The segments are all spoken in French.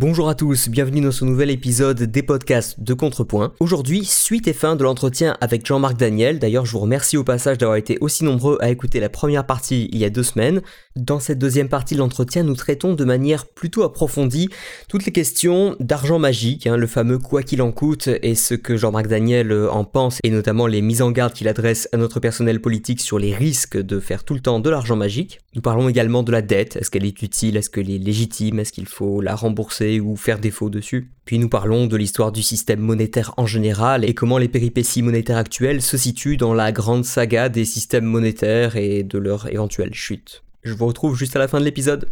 Bonjour à tous, bienvenue dans ce nouvel épisode des podcasts de Contrepoint. Aujourd'hui, suite et fin de l'entretien avec Jean-Marc Daniel. D'ailleurs, je vous remercie au passage d'avoir été aussi nombreux à écouter la première partie il y a deux semaines. Dans cette deuxième partie de l'entretien, nous traitons de manière plutôt approfondie toutes les questions d'argent magique, hein, le fameux quoi qu'il en coûte et ce que Jean-Marc Daniel euh, en pense et notamment les mises en garde qu'il adresse à notre personnel politique sur les risques de faire tout le temps de l'argent magique. Nous parlons également de la dette, est-ce qu'elle est utile, est-ce qu'elle est légitime, est-ce qu'il faut la rembourser? Ou faire défaut dessus. Puis nous parlons de l'histoire du système monétaire en général et comment les péripéties monétaires actuelles se situent dans la grande saga des systèmes monétaires et de leur éventuelle chute. Je vous retrouve juste à la fin de l'épisode.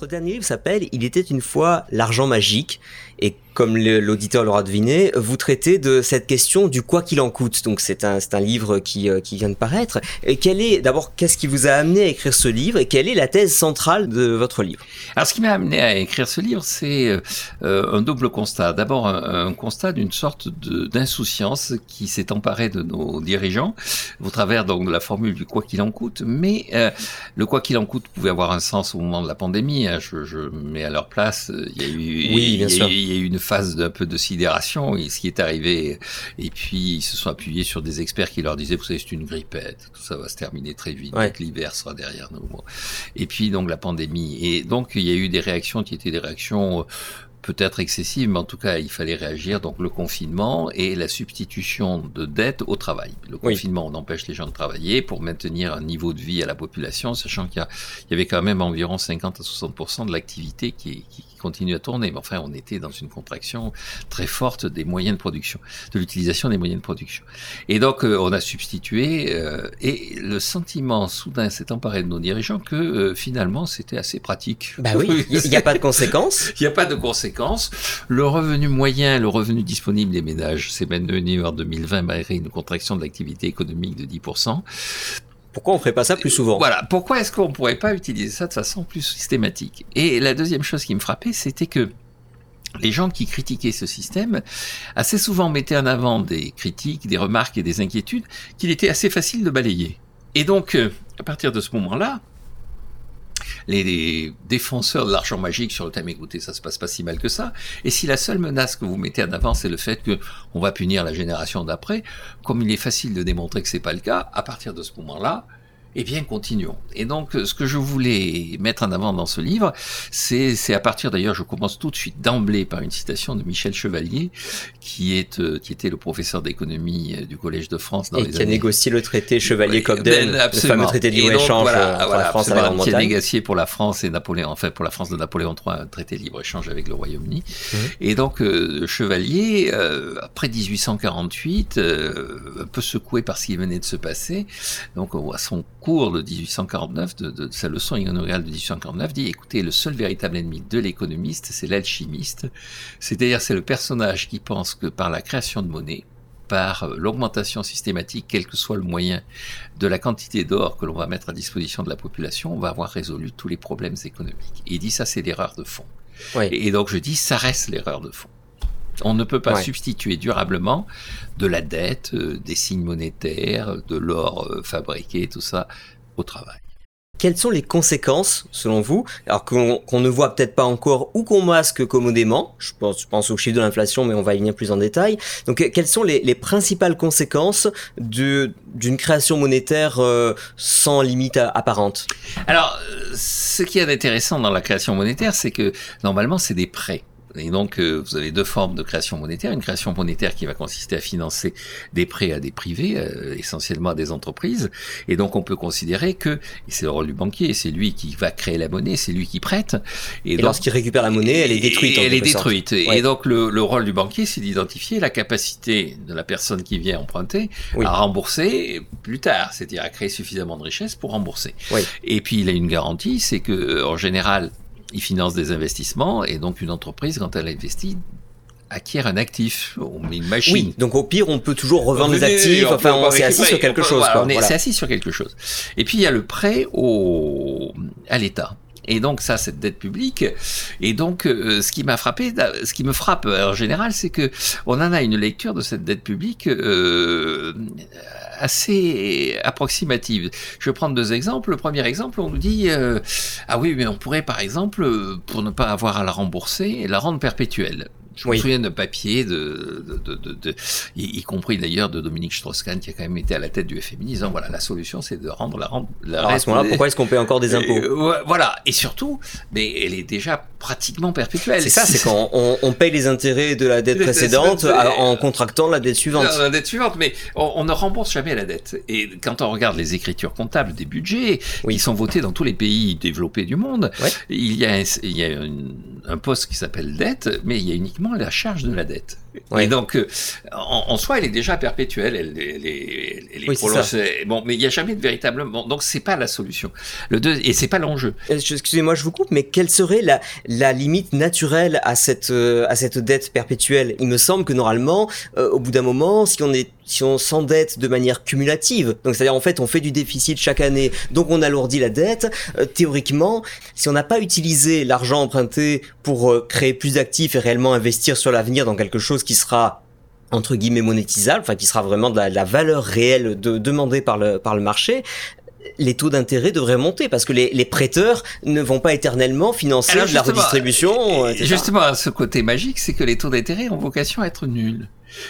Votre dernier livre s'appelle Il était une fois l'argent magique et comme l'auditeur l'aura deviné, vous traitez de cette question du quoi qu'il en coûte. Donc c'est un, un livre qui, euh, qui vient de paraître. Et quel est, d'abord, qu'est-ce qui vous a amené à écrire ce livre et quelle est la thèse centrale de votre livre? Alors ce qui m'a amené à écrire ce livre, c'est euh, euh, un double constat. D'abord un, constat d'une sorte d'insouciance qui s'est emparée de nos dirigeants au travers donc de la formule du quoi qu'il en coûte. Mais le quoi qu'il en coûte pouvait avoir un sens au moment de la pandémie. Hein. Je, je, mets à leur place. Il y a eu, oui, bien sûr. il y a eu une phase d'un peu de sidération, et ce qui est arrivé. Et puis, ils se sont appuyés sur des experts qui leur disaient, vous savez, c'est une grippette, tout ça va se terminer très vite, l'hiver sera derrière nous. Et puis, donc, la pandémie. Et donc, il y a eu des réactions qui étaient des réactions peut-être excessive, mais en tout cas, il fallait réagir. Donc le confinement et la substitution de dette au travail. Le confinement, on empêche les gens de travailler pour maintenir un niveau de vie à la population, sachant qu'il y, avait quand même environ 50 à 60% de l'activité qui, qui, continue à tourner. Mais enfin, on était dans une contraction très forte des moyens de production, de l'utilisation des moyens de production. Et donc, euh, on a substitué, euh, et le sentiment soudain s'est emparé de nos dirigeants que euh, finalement, c'était assez pratique. Bah oui, il n'y a pas de conséquences. Il n'y a pas de conséquences le revenu moyen, le revenu disponible des ménages s'est maintenu en 2020 malgré une contraction de l'activité économique de 10%. Pourquoi on ne ferait pas ça plus souvent? Voilà, pourquoi est-ce qu'on ne pourrait pas utiliser ça de façon plus systématique? Et la deuxième chose qui me frappait, c'était que les gens qui critiquaient ce système assez souvent mettaient en avant des critiques, des remarques et des inquiétudes qu'il était assez facile de balayer. Et donc, euh, à partir de ce moment-là, les défenseurs de l'argent magique sur le thème écoutez, ça se passe pas si mal que ça. Et si la seule menace que vous mettez en avant, c'est le fait que on va punir la génération d'après, comme il est facile de démontrer que c'est pas le cas, à partir de ce moment-là, eh bien, continuons. Et donc, ce que je voulais mettre en avant dans ce livre, c'est, c'est à partir d'ailleurs, je commence tout de suite d'emblée par une citation de Michel Chevalier, qui est, euh, qui était le professeur d'économie euh, du Collège de France dans et qui a négocié le traité Chevalier-Cobden, le fameux traité de libre-échange voilà, pour la France Qui a négocié pour la France et Napoléon, enfin pour la France de Napoléon III, un traité de libre-échange avec le Royaume-Uni. Mmh. Et donc, euh, Chevalier, après 1848, un peu secoué par ce qui venait de se passer, donc à son cours de 1849, de, sa leçon inaugurale de 1849, dit écoutez, le seul véritable ennemi de l'économiste, c'est l'alchimiste. C'est-à-dire, c'est le personnage qui pense que par la création de monnaie, par euh, l'augmentation systématique, quel que soit le moyen, de la quantité d'or que l'on va mettre à disposition de la population, on va avoir résolu tous les problèmes économiques. Et il dit ça, c'est l'erreur de fond. Et donc je dis, ça reste l'erreur de fond. On ne peut pas substituer durablement de la dette, euh, des signes monétaires, de l'or euh, fabriqué, tout ça, au travail. Quelles sont les conséquences, selon vous, alors qu'on ne voit peut-être pas encore ou qu'on masque commodément, je pense, je pense au chiffre de l'inflation, mais on va y venir plus en détail. Donc, quelles sont les, principales conséquences d'une création monétaire euh, sans limite apparente? Alors, ce qui est intéressant dans la création monétaire, c'est que normalement, c'est des prêts. Et donc, euh, vous avez deux formes de création monétaire. Une création monétaire qui va consister à financer des prêts à des privés, euh, essentiellement à des entreprises. Et donc, on peut considérer que, et c'est le rôle du banquier, c'est lui qui va créer la monnaie, c'est lui qui prête. Et, lorsqu'il récupère la monnaie, elle est détruite. elle est détruite. Et donc, le, le, rôle du banquier, c'est d'identifier la capacité de la personne qui vient emprunter à rembourser plus tard, c'est-à-dire à créer suffisamment de richesse pour rembourser. Et puis, il a une garantie, c'est que, en général, il finance des investissements et donc une entreprise, quand elle investit, acquiert un actif, on met une machine. Oui, donc au pire, on peut toujours revendre les actifs, enfin on s'est assis sur quelque chose. on est assis sur quelque chose. Et puis il y a le prêt au, à l'État. Et donc ça, cette dette publique. Et donc, euh, ce qui m'a frappé, ce qui me frappe en général, c'est que on en a une lecture de cette dette publique euh, assez approximative. Je vais prendre deux exemples. Le premier exemple, on nous dit euh, ah oui, mais on pourrait par exemple, pour ne pas avoir à la rembourser, la rendre perpétuelle. Je me souviens d'un papier, de, de, de, de, y, compris d'ailleurs de Dominique Strauss-Kahn, qui a quand même été à la tête du FMI, disant voilà, la solution c'est de rendre la rente. Alors à ce moment-là, pourquoi est-ce qu'on paie encore des impôts euh, Voilà, et surtout, mais elle est déjà pratiquement perpétuelle. C'est ça, c'est quand on, on, paye les intérêts de la dette précédente en contractant la dette suivante. La, dette suivante, mais on, ne rembourse jamais la dette. Et quand on regarde les écritures comptables des budgets, qui sont votés dans tous les pays développés du monde, il y a, il y a un poste qui s'appelle dette, mais il y a uniquement la charge de la dette. Et donc, euh, en, soi, elle est déjà perpétuelle, elle, est Bon, mais il n'y a jamais de véritable. Bon, donc, c'est pas la solution. Le deux, et c'est pas l'enjeu. Euh, excusez-moi, je vous coupe, mais quelle serait la, la limite naturelle à cette, euh, à cette dette perpétuelle? Il me semble que normalement, au bout d'un moment, si on est si on s'endette de manière cumulative, donc c'est-à-dire en fait on fait du déficit chaque année, donc on alourdit la dette, théoriquement, si on n'a pas utilisé l'argent emprunté pour créer plus d'actifs et réellement investir sur l'avenir dans quelque chose qui sera entre guillemets monétisable, enfin qui sera vraiment de la, valeur réelle de, demandée par le, par le marché, les taux d'intérêt devraient monter parce que les, prêteurs ne vont pas éternellement financer la redistribution. Etc. Justement, ce côté magique, c'est que les taux d'intérêt ont vocation à être nuls.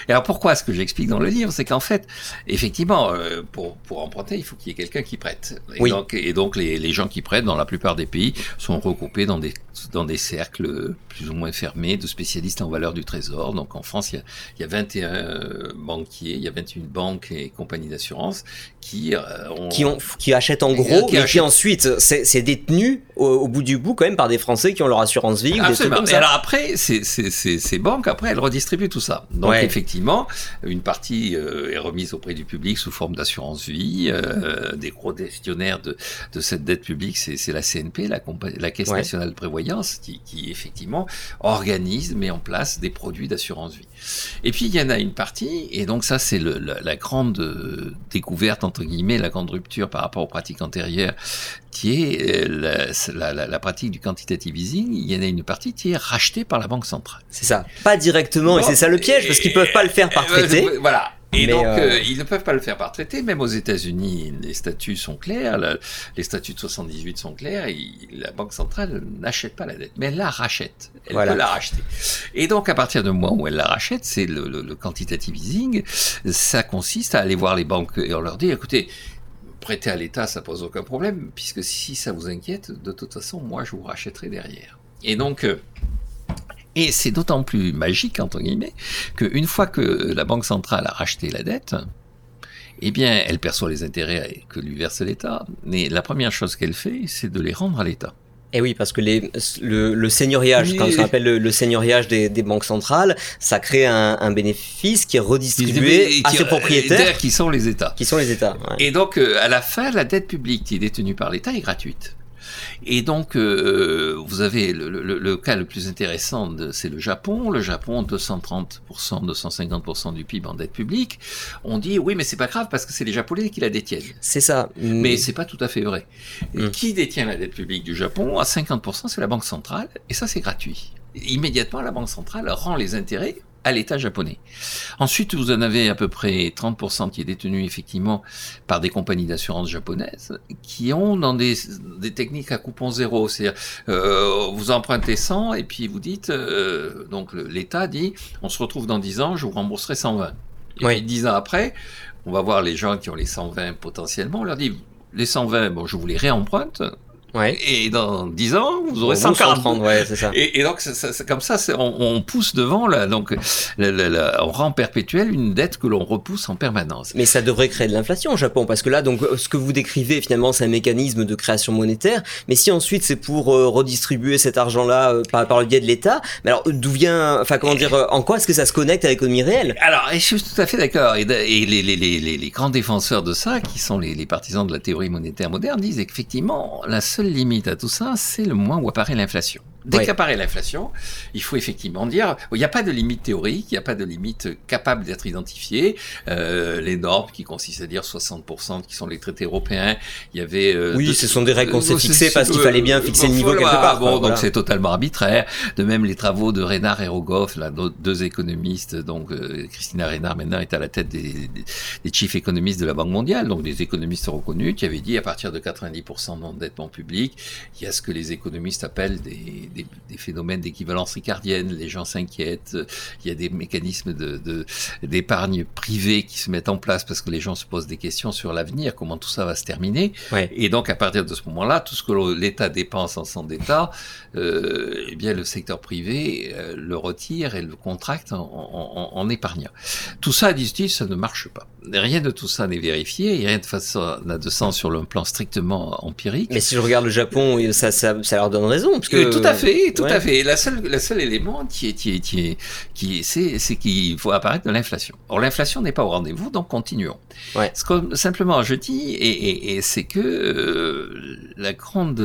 Et alors pourquoi ce que j'explique dans le livre, c'est qu'en fait, effectivement, euh, pour, pour emprunter, il faut qu'il y ait quelqu'un qui prête. Et donc, et donc les, les, gens qui prêtent, dans la plupart des pays, sont regroupés dans des, dans des cercles plus ou moins fermés de spécialistes en valeur du trésor. Donc en France, il y a, il y a 21 banquiers, il y a 21 banques et compagnies d'assurance qui, euh, ont, qui, ont, qui achètent en gros, qui mais qui ensuite, c'est détenu au, bout du bout quand même par des Français qui ont leur assurance vie. Absolument. Des comme ça. Et alors après, ces, banques, après, elles redistribuent tout ça. Donc effectivement, une partie euh, est remise auprès du public sous forme d'assurance vie. Euh, des gros gestionnaires de, de cette dette publique, c'est la CNP, la, la Caisse nationale de prévoyance, qui, qui, effectivement organise, met en place des produits d'assurance vie. Et puis il y en a une partie, et donc ça c'est la, la, grande euh, découverte entre guillemets, la grande rupture par rapport aux pratiques antérieures, qui est la, la, la pratique du quantitative easing. Il y en a une partie qui est rachetée par la banque centrale. C'est ça, pas directement, et c'est ça le piège, parce qu'ils peuvent pas le faire par traité. Voilà. Et donc, euh, euh, ils ne peuvent pas le faire par traité. Même aux États-Unis, les statuts sont clairs. les statuts de 78 sont clairs. Et la Banque centrale n'achète pas la dette, mais elle la rachète. Elle peut la racheter. Et donc, à partir du moment où elle la rachète, c'est le, le, quantitative easing. Ça consiste à aller voir les banques et on leur dit, écoutez, prêter à l'État, ça pose aucun problème, puisque si ça vous inquiète, de toute façon, moi, je vous rachèterai derrière. Et donc, euh, et c'est d'autant plus magique, entre guillemets, qu'une fois que la Banque centrale a racheté la dette, eh bien, elle perçoit les intérêts que lui verse l'État, mais la première chose qu'elle fait, c'est de les rendre à l'État. Et eh oui, parce que les, le, le seigneuriage, quand on appelle le, seigneuriage des, des, banques centrales, ça crée un, un bénéfice qui est redistribué à ses propriétaires, qui sont les États. Qui sont les États. Et donc, euh, à la fin, la dette publique qui est détenue par l'État est gratuite. Et donc, euh, vous avez le, le, le, cas le plus intéressant, c'est le Japon. Le Japon, 230%, 250% du PIB en dette publique. On dit, oui, mais c'est pas grave parce que c'est les Japonais qui la détiennent. C'est ça. Mais c'est pas tout à fait vrai. Mm. Qui détient la dette publique du Japon? À 50%, c'est la Banque centrale. Et ça, c'est gratuit. Immédiatement, la Banque centrale rend les intérêts à l'État japonais. Ensuite, vous en avez à peu près 30% qui est détenu effectivement par des compagnies d'assurance japonaises qui ont dans des, des techniques à coupon zéro. C'est-à-dire, euh, vous empruntez 100 et puis vous dites, euh, donc l'État dit, on se retrouve dans 10 ans, je vous rembourserai 120. Et puis 10 ans après, on va voir les gens qui ont les 120 potentiellement, on leur dit, les 120, bon, je vous les réemprunte, Ouais. Et dans 10 ans, vous aurez 140. ouais, c'est ça. Et, et donc, c'est comme ça, on, on, pousse devant, là, donc, on rend perpétuel une dette que l'on repousse en permanence. Mais ça devrait créer de l'inflation au Japon, parce que là, donc, ce que vous décrivez, finalement, c'est un mécanisme de création monétaire. Mais si ensuite c'est pour euh, redistribuer cet argent-là euh, par, par, le biais de l'État, mais alors d'où vient, enfin, comment dire, euh, en quoi est-ce que ça se connecte avec l'économie réelle? Alors, je suis tout à fait d'accord. Et, et les, les, les, les, grands défenseurs de ça, qui sont les, partisans de la théorie monétaire moderne, disent qu'effectivement, la seule limite à tout ça, c'est le moment où apparaît l'inflation. Dès qu'apparaît l'inflation, il faut effectivement dire, il n'y a pas de limite théorique, il n'y a pas de limite capable d'être identifiée. Euh, les normes qui consistent à dire 60% qui sont les traités européens, il y avait... Euh, oui, ce sont des règles qu'on s'est fixées parce qu'il fallait bien fixer le niveau quelque part. Bon, donc c'est totalement arbitraire. De même, les travaux de Reynard et Rogoff, là, deux économistes, donc euh, Christina Reynard maintenant est à la tête des, des, chief économistes de la Banque mondiale, donc des économistes reconnus, qui avaient dit à partir de 90% d'endettement public, il y a ce que les économistes appellent des des, phénomènes d'équivalence ricardienne, les gens s'inquiètent, il y a des mécanismes de, d'épargne privée qui se mettent en place parce que les gens se posent des questions sur l'avenir, comment tout ça va se terminer. Et donc à partir de ce moment-là, tout ce que l'État dépense en son d'État, euh, eh bien le secteur privé euh, le retire et le contracte en, en, épargnant. Tout ça, disent-ils, ça ne marche pas. Rien de tout ça n'est vérifié, rien de façon n'a de sens sur le plan strictement empirique. Mais si je regarde le Japon, ça, ça, ça leur donne raison. Parce que... Euh, tout à fait, tout à fait. La seule, la seul élément qui est, qui est, qui est, qui c'est, c'est qu'il faut apparaître de l'inflation. Or, l'inflation n'est pas au rendez-vous, donc continuons. Ouais. Ce que simplement je dis, et, et, c'est que euh, la grande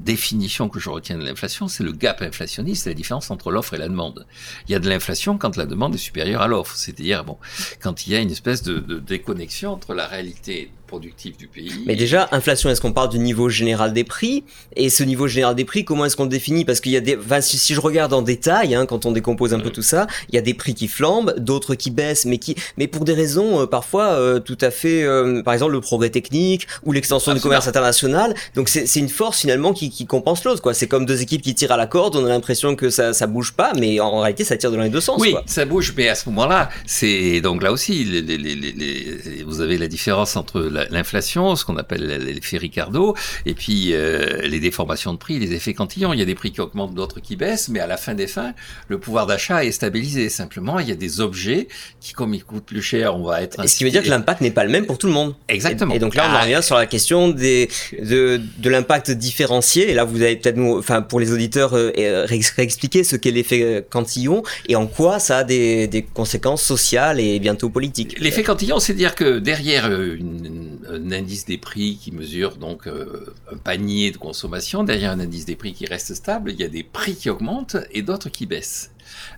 définition que je retiens de l'inflation, c'est le gap inflationniste, la différence entre l'offre et la demande. Il y a de l'inflation quand la demande est supérieure à l'offre, c'est-à-dire bon, quand il y a une espèce de, de déconnexion entre la réalité productif du pays. Mais déjà, inflation, est-ce qu'on parle du niveau général des prix? Et ce niveau général des prix, comment est-ce qu'on le définit? Parce qu'il y a des, si, je regarde en détail, hein, quand on décompose un peu tout ça, il y a des prix qui flambent, d'autres qui baissent, mais qui, mais pour des raisons euh, parfois euh, tout à fait, euh, par exemple le progrès technique ou l'extension du commerce international. Donc c'est une force finalement qui, qui compense l'autre, quoi. C'est comme deux équipes qui tirent à la corde, on a l'impression que ça, ça bouge pas, mais en réalité ça tire dans les deux sens. Oui, ça bouge, mais à ce moment-là, c'est donc là aussi, les, les, les, vous avez la différence entre la, l'inflation, ce qu'on appelle l'effet Ricardo, et puis euh, les déformations de prix, les effets cantillons. Il y a des prix qui augmentent, d'autres qui baissent, mais à la fin des fins, le pouvoir d'achat est stabilisé. Simplement, il y a des objets qui, comme ils coûtent plus cher, on va être... ce qui veut dire que l'impact n'est pas le même pour tout le monde. Exactement. Et, donc là, on ah. revient sur la question des, de, de l'impact différencié. Et là, vous avez peut-être, enfin, pour les auditeurs, euh, euh réexpliquer ce qu'est l'effet cantillon et en quoi ça a des, des conséquences sociales et bientôt politiques. L'effet cantillon, c'est dire que derrière une, un indice des prix qui mesure donc euh, un panier de consommation. Derrière un indice des prix qui reste stable, il y a des prix qui augmentent et d'autres qui baissent.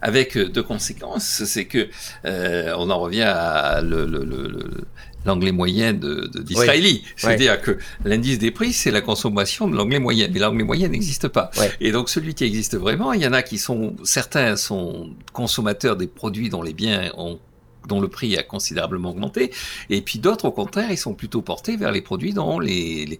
Avec euh, deux conséquences, c'est que euh, on en revient à l'anglais moyen de, d'Israéli. C'est-à-dire que l'indice des prix, c'est la consommation de l'anglais moyen. Mais l'anglais moyen n'existe pas. Et donc celui qui existe vraiment, il y en a qui sont, certains sont consommateurs des produits dont les biens ont dont le prix a considérablement augmenté, et puis d'autres, au contraire, ils sont plutôt portés vers les produits dont les,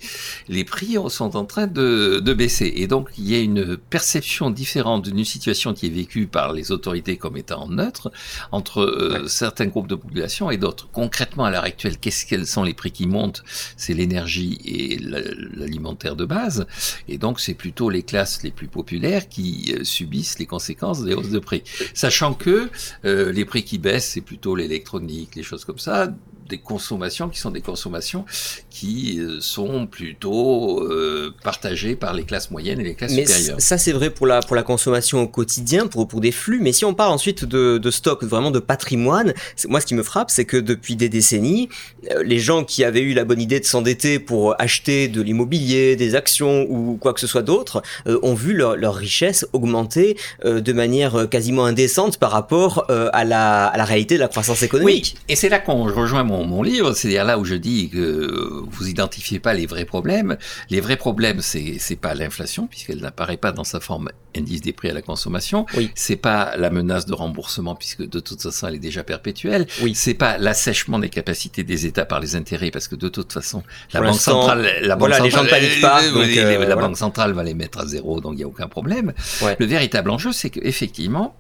les, prix sont en train de, de, baisser. Et donc, il y a une perception différente d'une situation qui est vécue par les autorités comme étant neutre entre euh, certains groupes de population et d'autres. Concrètement, à l'heure actuelle, qu'est-ce quels sont les prix qui montent? C'est l'énergie et l'alimentaire de base, et donc c'est plutôt les classes les plus populaires qui euh, subissent les conséquences des hausses de prix. Sachant que euh, les prix qui baissent, c'est plutôt l'électronique, les choses comme ça, des consommations qui sont des consommations qui euh, sont plutôt euh, partagées par les classes moyennes et les classes mais supérieures. Ça c'est vrai pour la pour la consommation au quotidien, pour pour des flux. Mais si on parle ensuite de, de stock, vraiment de patrimoine, moi ce qui me frappe, c'est que depuis des décennies, euh, les gens qui avaient eu la bonne idée de s'endetter pour acheter de l'immobilier, des actions ou quoi que ce soit d'autre, ont vu leur, leur richesse augmenter de manière quasiment indécente par rapport à la à la réalité de la croissance économique. Oui, et c'est là qu'on rejoint mon mon, livre, c'est-à-dire là où je dis que vous identifiez pas les vrais problèmes. Les vrais problèmes, c'est c'est pas l'inflation puisqu'elle n'apparaît pas dans sa forme indice des prix à la consommation. Oui. C'est pas la menace de remboursement puisque de toute façon elle est déjà perpétuelle. Oui. C'est pas l'assèchement des capacités des États par les intérêts parce que de toute façon la banque centrale, la banque centrale, les gens ne paniquent pas. Euh, la banque centrale va les mettre à zéro, donc il y a aucun problème. Le véritable enjeu, c'est qu'effectivement,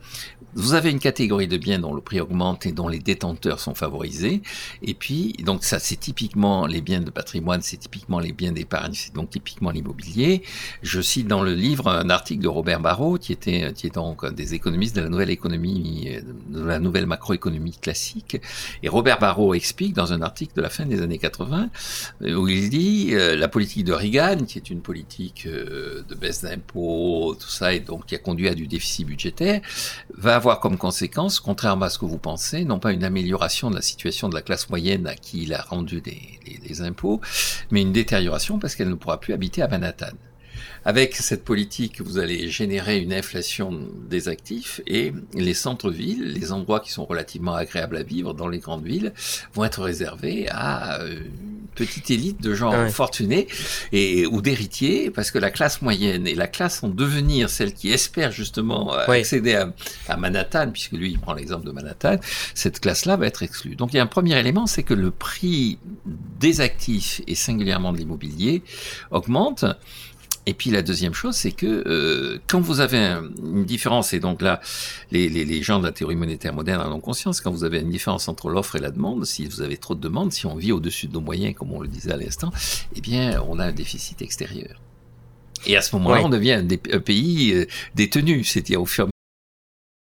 vous avez une catégorie de biens dont le prix augmente et dont les détenteurs sont favorisés. Et puis, donc ça, c'est typiquement les biens de patrimoine, c'est typiquement les biens d'épargne, c'est donc typiquement l'immobilier. Je cite dans le livre un article de Robert Barrault, qui était, qui est donc un des économistes de la nouvelle économie, de la nouvelle macroéconomie classique. Et Robert Barrault explique dans un article de la fin des années 80, où il dit euh, la politique de Reagan, qui est une politique euh, de baisse d'impôts, tout ça, et donc qui a conduit à du déficit budgétaire, va avoir comme conséquence, contrairement à ce que vous pensez, non pas une amélioration de la situation de la classe moyenne à qui il a rendu des, impôts, mais une détérioration parce qu'elle ne pourra plus habiter à Manhattan. Avec cette politique, vous allez générer une inflation des actifs et les centres-villes, les endroits qui sont relativement agréables à vivre dans les grandes villes, vont être réservés à euh, petite élite de gens fortunés et ou d'héritiers, parce que la classe moyenne et la classe en devenir, celle qui espère justement accéder à, à, Manhattan, puisque lui il prend l'exemple de Manhattan, cette classe-là va être exclue. Donc il y a un premier élément, c'est que le prix des actifs et singulièrement de l'immobilier augmente et puis la deuxième chose, c'est que euh, quand vous avez une différence, et donc là, les, les, les, gens de la théorie monétaire moderne en ont conscience, quand vous avez une différence entre l'offre et la demande, si vous avez trop de demandes, si on vit au-dessus de nos moyens, comme on le disait à l'instant, eh bien, on a un déficit extérieur. Et à ce moment-là, on devient un, pays euh, détenu, c'est-à-dire au fur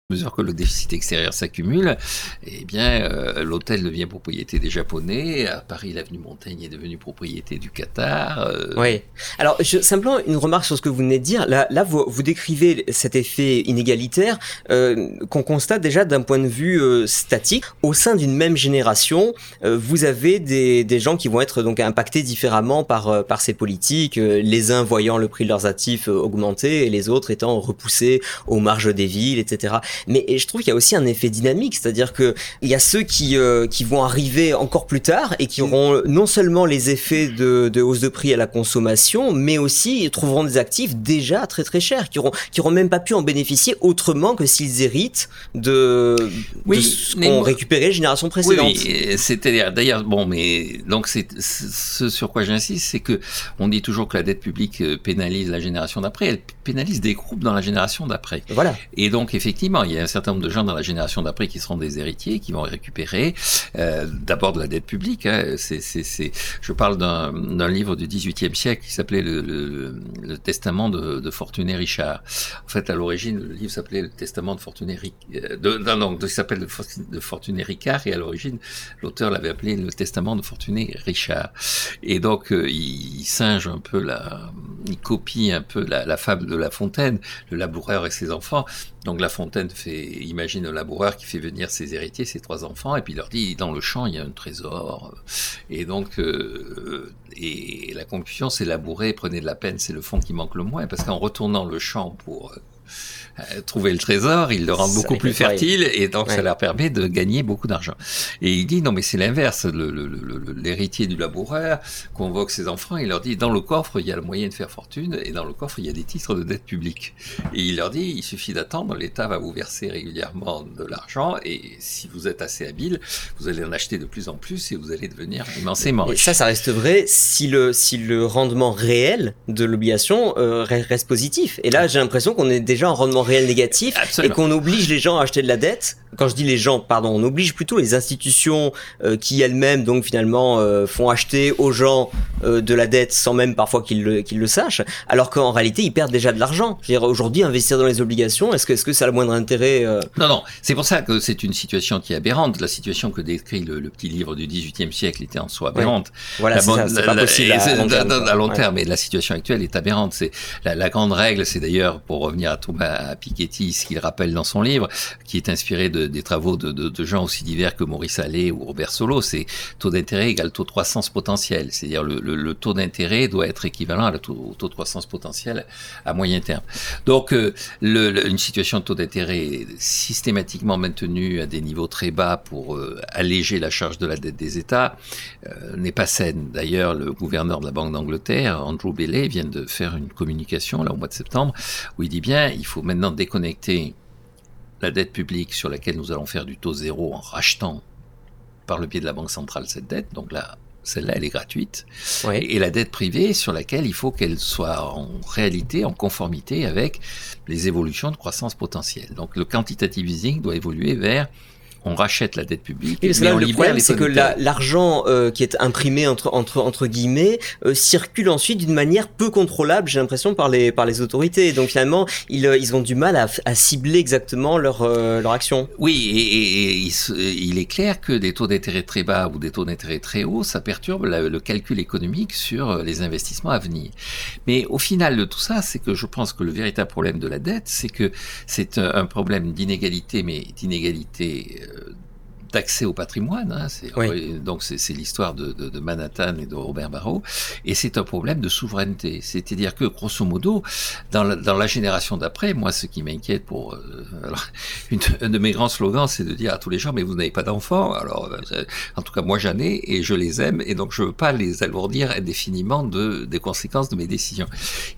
mesure que le déficit extérieur s'accumule, eh bien, euh, l'hôtel devient propriété des Japonais. À Paris, l'avenue Montaigne est devenue propriété du Qatar. Euh. Oui. Alors, je, simplement une remarque sur ce que vous venez de dire. Là, là vous, vous décrivez cet effet inégalitaire euh, qu'on constate déjà d'un point de vue statique. Au sein d'une même génération, vous avez des, des, gens qui vont être donc impactés différemment par, par ces politiques. les uns voyant le prix de leurs actifs augmenter et les autres étant repoussés aux marges des villes, etc. Mais je trouve qu'il y a aussi un effet dynamique, c'est-à-dire que il y a ceux qui euh, qui vont arriver encore plus tard et qui mm. auront non seulement les effets de, de hausse de prix à la consommation, mais aussi trouveront des actifs déjà très très chers, qui auront qui auront même pas pu en bénéficier autrement que s'ils héritent de, oui, ce qu'ont récupéré les générations précédentes. Oui, c'est-à-dire d'ailleurs bon, mais donc c'est ce sur quoi j'insiste, c'est que on dit toujours que la dette publique euh, pénalise la génération d'après, elle pénalise des groupes dans la génération d'après. Voilà. Et donc effectivement il y a un certain nombre de gens dans la génération d'après qui seront des héritiers, qui vont récupérer euh, d'abord de la dette publique. Hein. Je parle d'un, livre du XVIIIe siècle qui s'appelait le, Testament de, de, Fortuné Richard. En fait, à l'origine, le livre s'appelait le Testament de Fortuné euh, de, non, non, il s'appelle de Fortuné Ricard, et à l'origine, l'auteur l'avait appelé le Testament de Fortuné Richard. Et donc, euh, il singe un peu la, il copie un peu la, la fable de La Fontaine, le laboureur et ses enfants. Donc La Fontaine fait, imagine un laboureur qui fait venir ses héritiers, ses trois enfants, et puis il leur dit dans le champ il y a un trésor. Et donc euh, et la conclusion c'est labourer, prenez de la peine, c'est le fond qui manque le moins, parce qu'en retournant le champ pour euh, trouver le trésor, il le rend beaucoup plus fertile et donc ça leur permet de gagner beaucoup d'argent. Et il dit non mais c'est l'inverse, l'héritier du laboureur convoque ses enfants, il leur dit dans le coffre il y a le moyen de faire fortune et dans le coffre il y a des titres de dette publique. Et il leur dit il suffit d'attendre, l'État va vous verser régulièrement de l'argent et si vous êtes assez habile, vous allez en acheter de plus en plus et vous allez devenir immensément riche. Et ça, ça reste vrai si le, si le rendement réel de l'obligation euh, reste positif. Et là j'ai l'impression qu'on est déjà en rendement réel négatif et qu'on oblige les gens à acheter de la dette. Quand je dis les gens, pardon, on oblige plutôt les institutions euh, qui elles-mêmes donc finalement euh, font acheter aux gens euh, de la dette sans même parfois qu'ils le, qu'ils le sachent, alors qu'en réalité ils perdent déjà de l'argent. Aujourd'hui, investir dans les obligations, est-ce que, est-ce que ça a le moindre intérêt Non, non, c'est pour ça que c'est une situation qui est aberrante. La situation que décrit le, petit livre du XVIIIe siècle était en soi aberrante. Voilà, c'est pas possible à, long terme. À long terme, mais la situation actuelle est aberrante. C'est la, la grande règle, c'est d'ailleurs pour revenir à Thomas Piketty, ce qu'il rappelle dans son livre, qui est inspiré de, des travaux de, gens aussi divers que Maurice Allais ou Robert Solo, c'est taux d'intérêt égale taux de croissance potentiel. C'est-à-dire le, le, taux d'intérêt doit être équivalent à le taux, au taux de croissance potentiel à moyen terme. Donc euh, une situation de taux d'intérêt systématiquement maintenue à des niveaux très bas pour euh, alléger la charge de la dette des États euh, n'est pas saine. D'ailleurs, le gouverneur de la Banque d'Angleterre, Andrew Bailey, vient de faire une communication là au mois de septembre où il dit bien il faut maintenant déconnecter la dette publique sur laquelle nous allons faire du taux zéro en rachetant par le biais de la Banque centrale cette dette. Donc là, celle-là, elle est gratuite. Et la dette privée sur laquelle il faut qu'elle soit en réalité en conformité avec les évolutions de croissance potentielle. Donc le quantitative easing doit évoluer vers on rachète la dette publique. Et mais le problème, c'est que l'argent euh, qui est imprimé entre entre entre guillemets euh, circule ensuite d'une manière peu contrôlable, j'ai l'impression par les par les autorités. Donc finalement, ils euh, ils ont du mal à, à cibler exactement leur leur action. Oui, et, et, il, est clair que des taux d'intérêt très bas ou des taux d'intérêt très hauts, ça perturbe le calcul économique sur les investissements à venir. Mais au final de tout ça, c'est que je pense que le véritable problème de la dette, c'est que c'est un problème d'inégalité, mais d'inégalité uh, d'accès au patrimoine. Hein, Donc c'est l'histoire de, de, de, Manhattan et de Robert Barrault. Et c'est un problème de souveraineté. C'est-à-dire que, grosso modo, dans la, dans la génération d'après, moi, ce qui m'inquiète pour... Euh, alors, une, un de mes grands slogans, c'est de dire à tous les gens, mais vous n'avez pas d'enfants. Alors, euh, en tout cas, moi, j'en ai et je les aime. Et donc, je veux pas les alourdir indéfiniment de, des conséquences de mes décisions.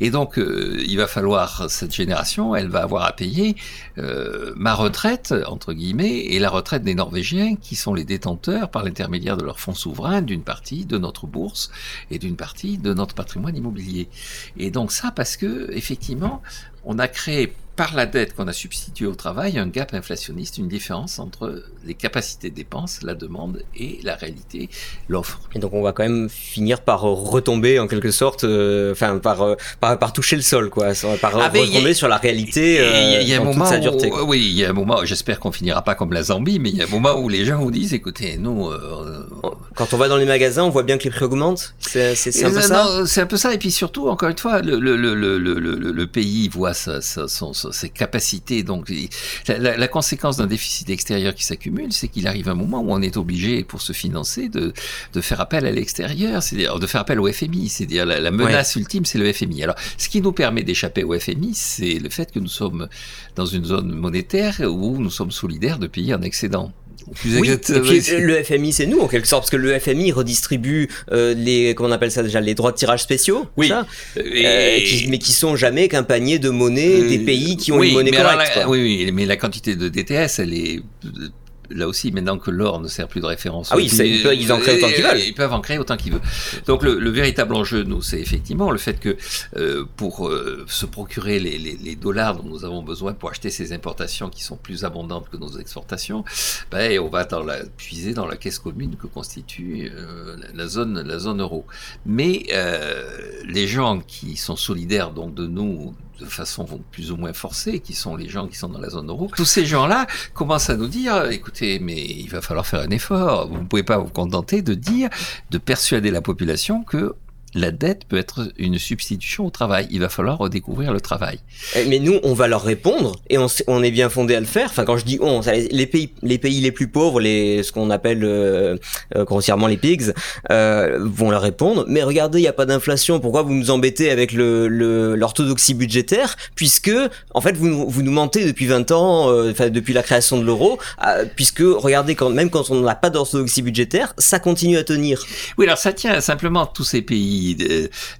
Et donc, euh, il va falloir, cette génération, elle va avoir à payer ma retraite, entre guillemets, et la retraite des Norvégiens, qui sont les détenteurs, par l'intermédiaire de leurs fonds souverains, d'une partie de notre bourse et d'une partie de notre patrimoine immobilier. Et donc ça, parce que, effectivement, on a créé par la dette qu'on a substituée au travail, un gap inflationniste, une différence entre les capacités de dépenses, la demande et la réalité, l'offre. Et donc on va quand même finir par retomber en quelque sorte, euh, enfin par, euh, par, par toucher le sol, quoi, par ah, retomber sur la réalité euh, il y a un moment sa dureté. oui, il y a un moment, j'espère qu'on finira pas comme la Zambie, mais il y a un moment où les gens vous disent, écoutez, nous... Quand on va dans les magasins, on voit bien que les prix augmentent, c'est un peu ça? C'est un peu ça, et puis surtout, encore une fois, le, le, le, le, le pays voit sa, son ses capacités. Donc, la, la conséquence d'un déficit extérieur qui s'accumule, c'est qu'il arrive un moment où on est obligé, pour se financer, de, de faire appel à l'extérieur, c'est-à-dire de faire appel au FMI. C'est-à-dire la, menace ultime, c'est le FMI. Alors, ce qui nous permet d'échapper au FMI, c'est le fait que nous sommes dans une zone monétaire où nous sommes solidaires de pays en excédent oui, le FMI, c'est nous en quelque sorte, parce que le FMI redistribue euh, les, comment on appelle ça déjà, les droits de tirage spéciaux, oui, ça euh, mais qui sont jamais qu'un panier de monnaie des euh, pays qui ont une monnaie correcte. oui, oui, mais la quantité de DTS, elle est là aussi, maintenant que l'or ne sert plus de référence. Ah oui, ils, en créent autant qu'ils veulent. Ils peuvent en créer autant qu'ils veulent. Donc le, véritable enjeu, nous, c'est effectivement le fait que euh, pour euh, se procurer les, les, les, dollars dont nous avons besoin pour acheter ces importations qui sont plus abondantes que nos exportations, ben, on va dans la, puiser dans la caisse commune que constitue euh, la, zone, la zone euro. Mais les gens qui sont solidaires donc de nous, de façon plus ou moins forcée, qui sont les gens qui sont dans la zone euro, tous ces gens-là commencent à nous dire, écoutez, mais il va falloir faire un effort. Vous ne pouvez pas vous contenter de dire, de persuader la population que la dette peut être une substitution au travail. Il va falloir redécouvrir le travail. Eh, mais nous, on va leur répondre et on, on est bien fondé à le faire. Enfin, quand je dis on, les pays, les pays les plus pauvres, les, ce qu'on appelle euh, euh, grossièrement les pigs, euh, vont leur répondre. Mais regardez, il n'y a pas d'inflation. Pourquoi vous nous embêtez avec le l'orthodoxie budgétaire? Puisque, en fait, vous, vous nous mentez depuis 20 ans, euh, enfin depuis la création de l'euro. puisque, regardez, quand, même quand on n'a pas d'orthodoxie budgétaire, ça continue à tenir. Oui, alors ça tient simplement tous ces pays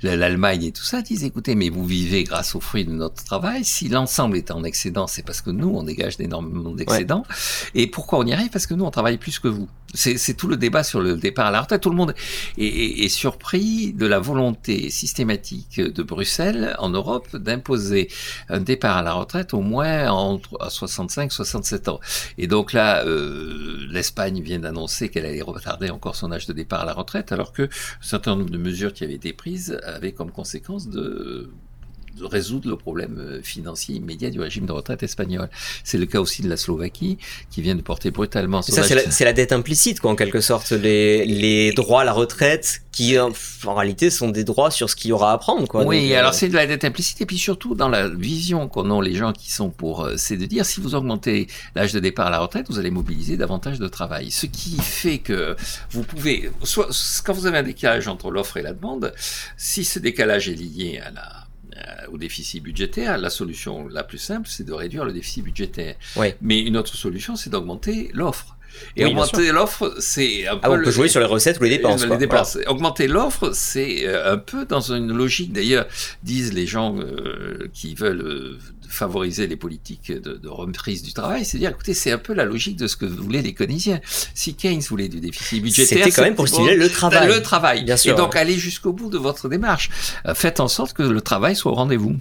l'Allemagne et tout ça disent écoutez, mais vous vivez grâce aux fruits de notre travail. Si l'ensemble est en excédent, c'est parce que nous, on dégage d'énormément d'excédents. Et pourquoi on y arrive? Parce que nous, on travaille plus que vous. C'est tout le débat sur le départ à la retraite. Tout le monde est, est, surpris de la volonté systématique de Bruxelles, en Europe, d'imposer un départ à la retraite au moins entre 65 67 ans. Et donc là, euh, l'Espagne vient d'annoncer qu'elle allait retarder encore son âge de départ à la retraite, alors que un certain nombre de mesures qui avaient été prises avaient comme conséquence de résoudre le problème euh, financier immédiat du régime de retraite espagnol. C'est le cas aussi de la Slovaquie, qui vient de porter brutalement Ça, c'est la, dette implicite, quoi, en quelque sorte, les, les droits à la retraite, qui en, réalité sont des droits sur ce qu'il y aura à prendre. Quoi. Oui, alors euh, c'est de la dette implicite, et puis surtout dans la vision qu'ont ont les gens qui sont pour, euh, c'est de dire si vous augmentez l'âge de départ à la retraite, vous allez mobiliser davantage de travail. Ce qui fait que vous pouvez, soit quand vous avez un décalage entre l'offre et la demande, si ce décalage est lié à la au déficit budgétaire, la solution la plus simple, c'est de réduire le déficit budgétaire. Mais une autre solution, c'est d'augmenter l'offre. Et augmenter l'offre, c'est un ah, peu. on peut jouer sur les recettes ou les dépenses. Les dépenses. Augmenter l'offre, c'est euh, un peu dans une logique. D'ailleurs, disent les gens euh, qui veulent favoriser les politiques de, de reprise du travail, c'est dire, écoutez, c'est un peu la logique de ce que voulaient les Keynesiens. Si Keynes voulait du déficit budgétaire, c'était quand même pour stimuler le travail. Le travail. Bien sûr. Et donc, allez jusqu'au bout de votre démarche. Euh, faites en sorte que le travail soit au rendez-vous.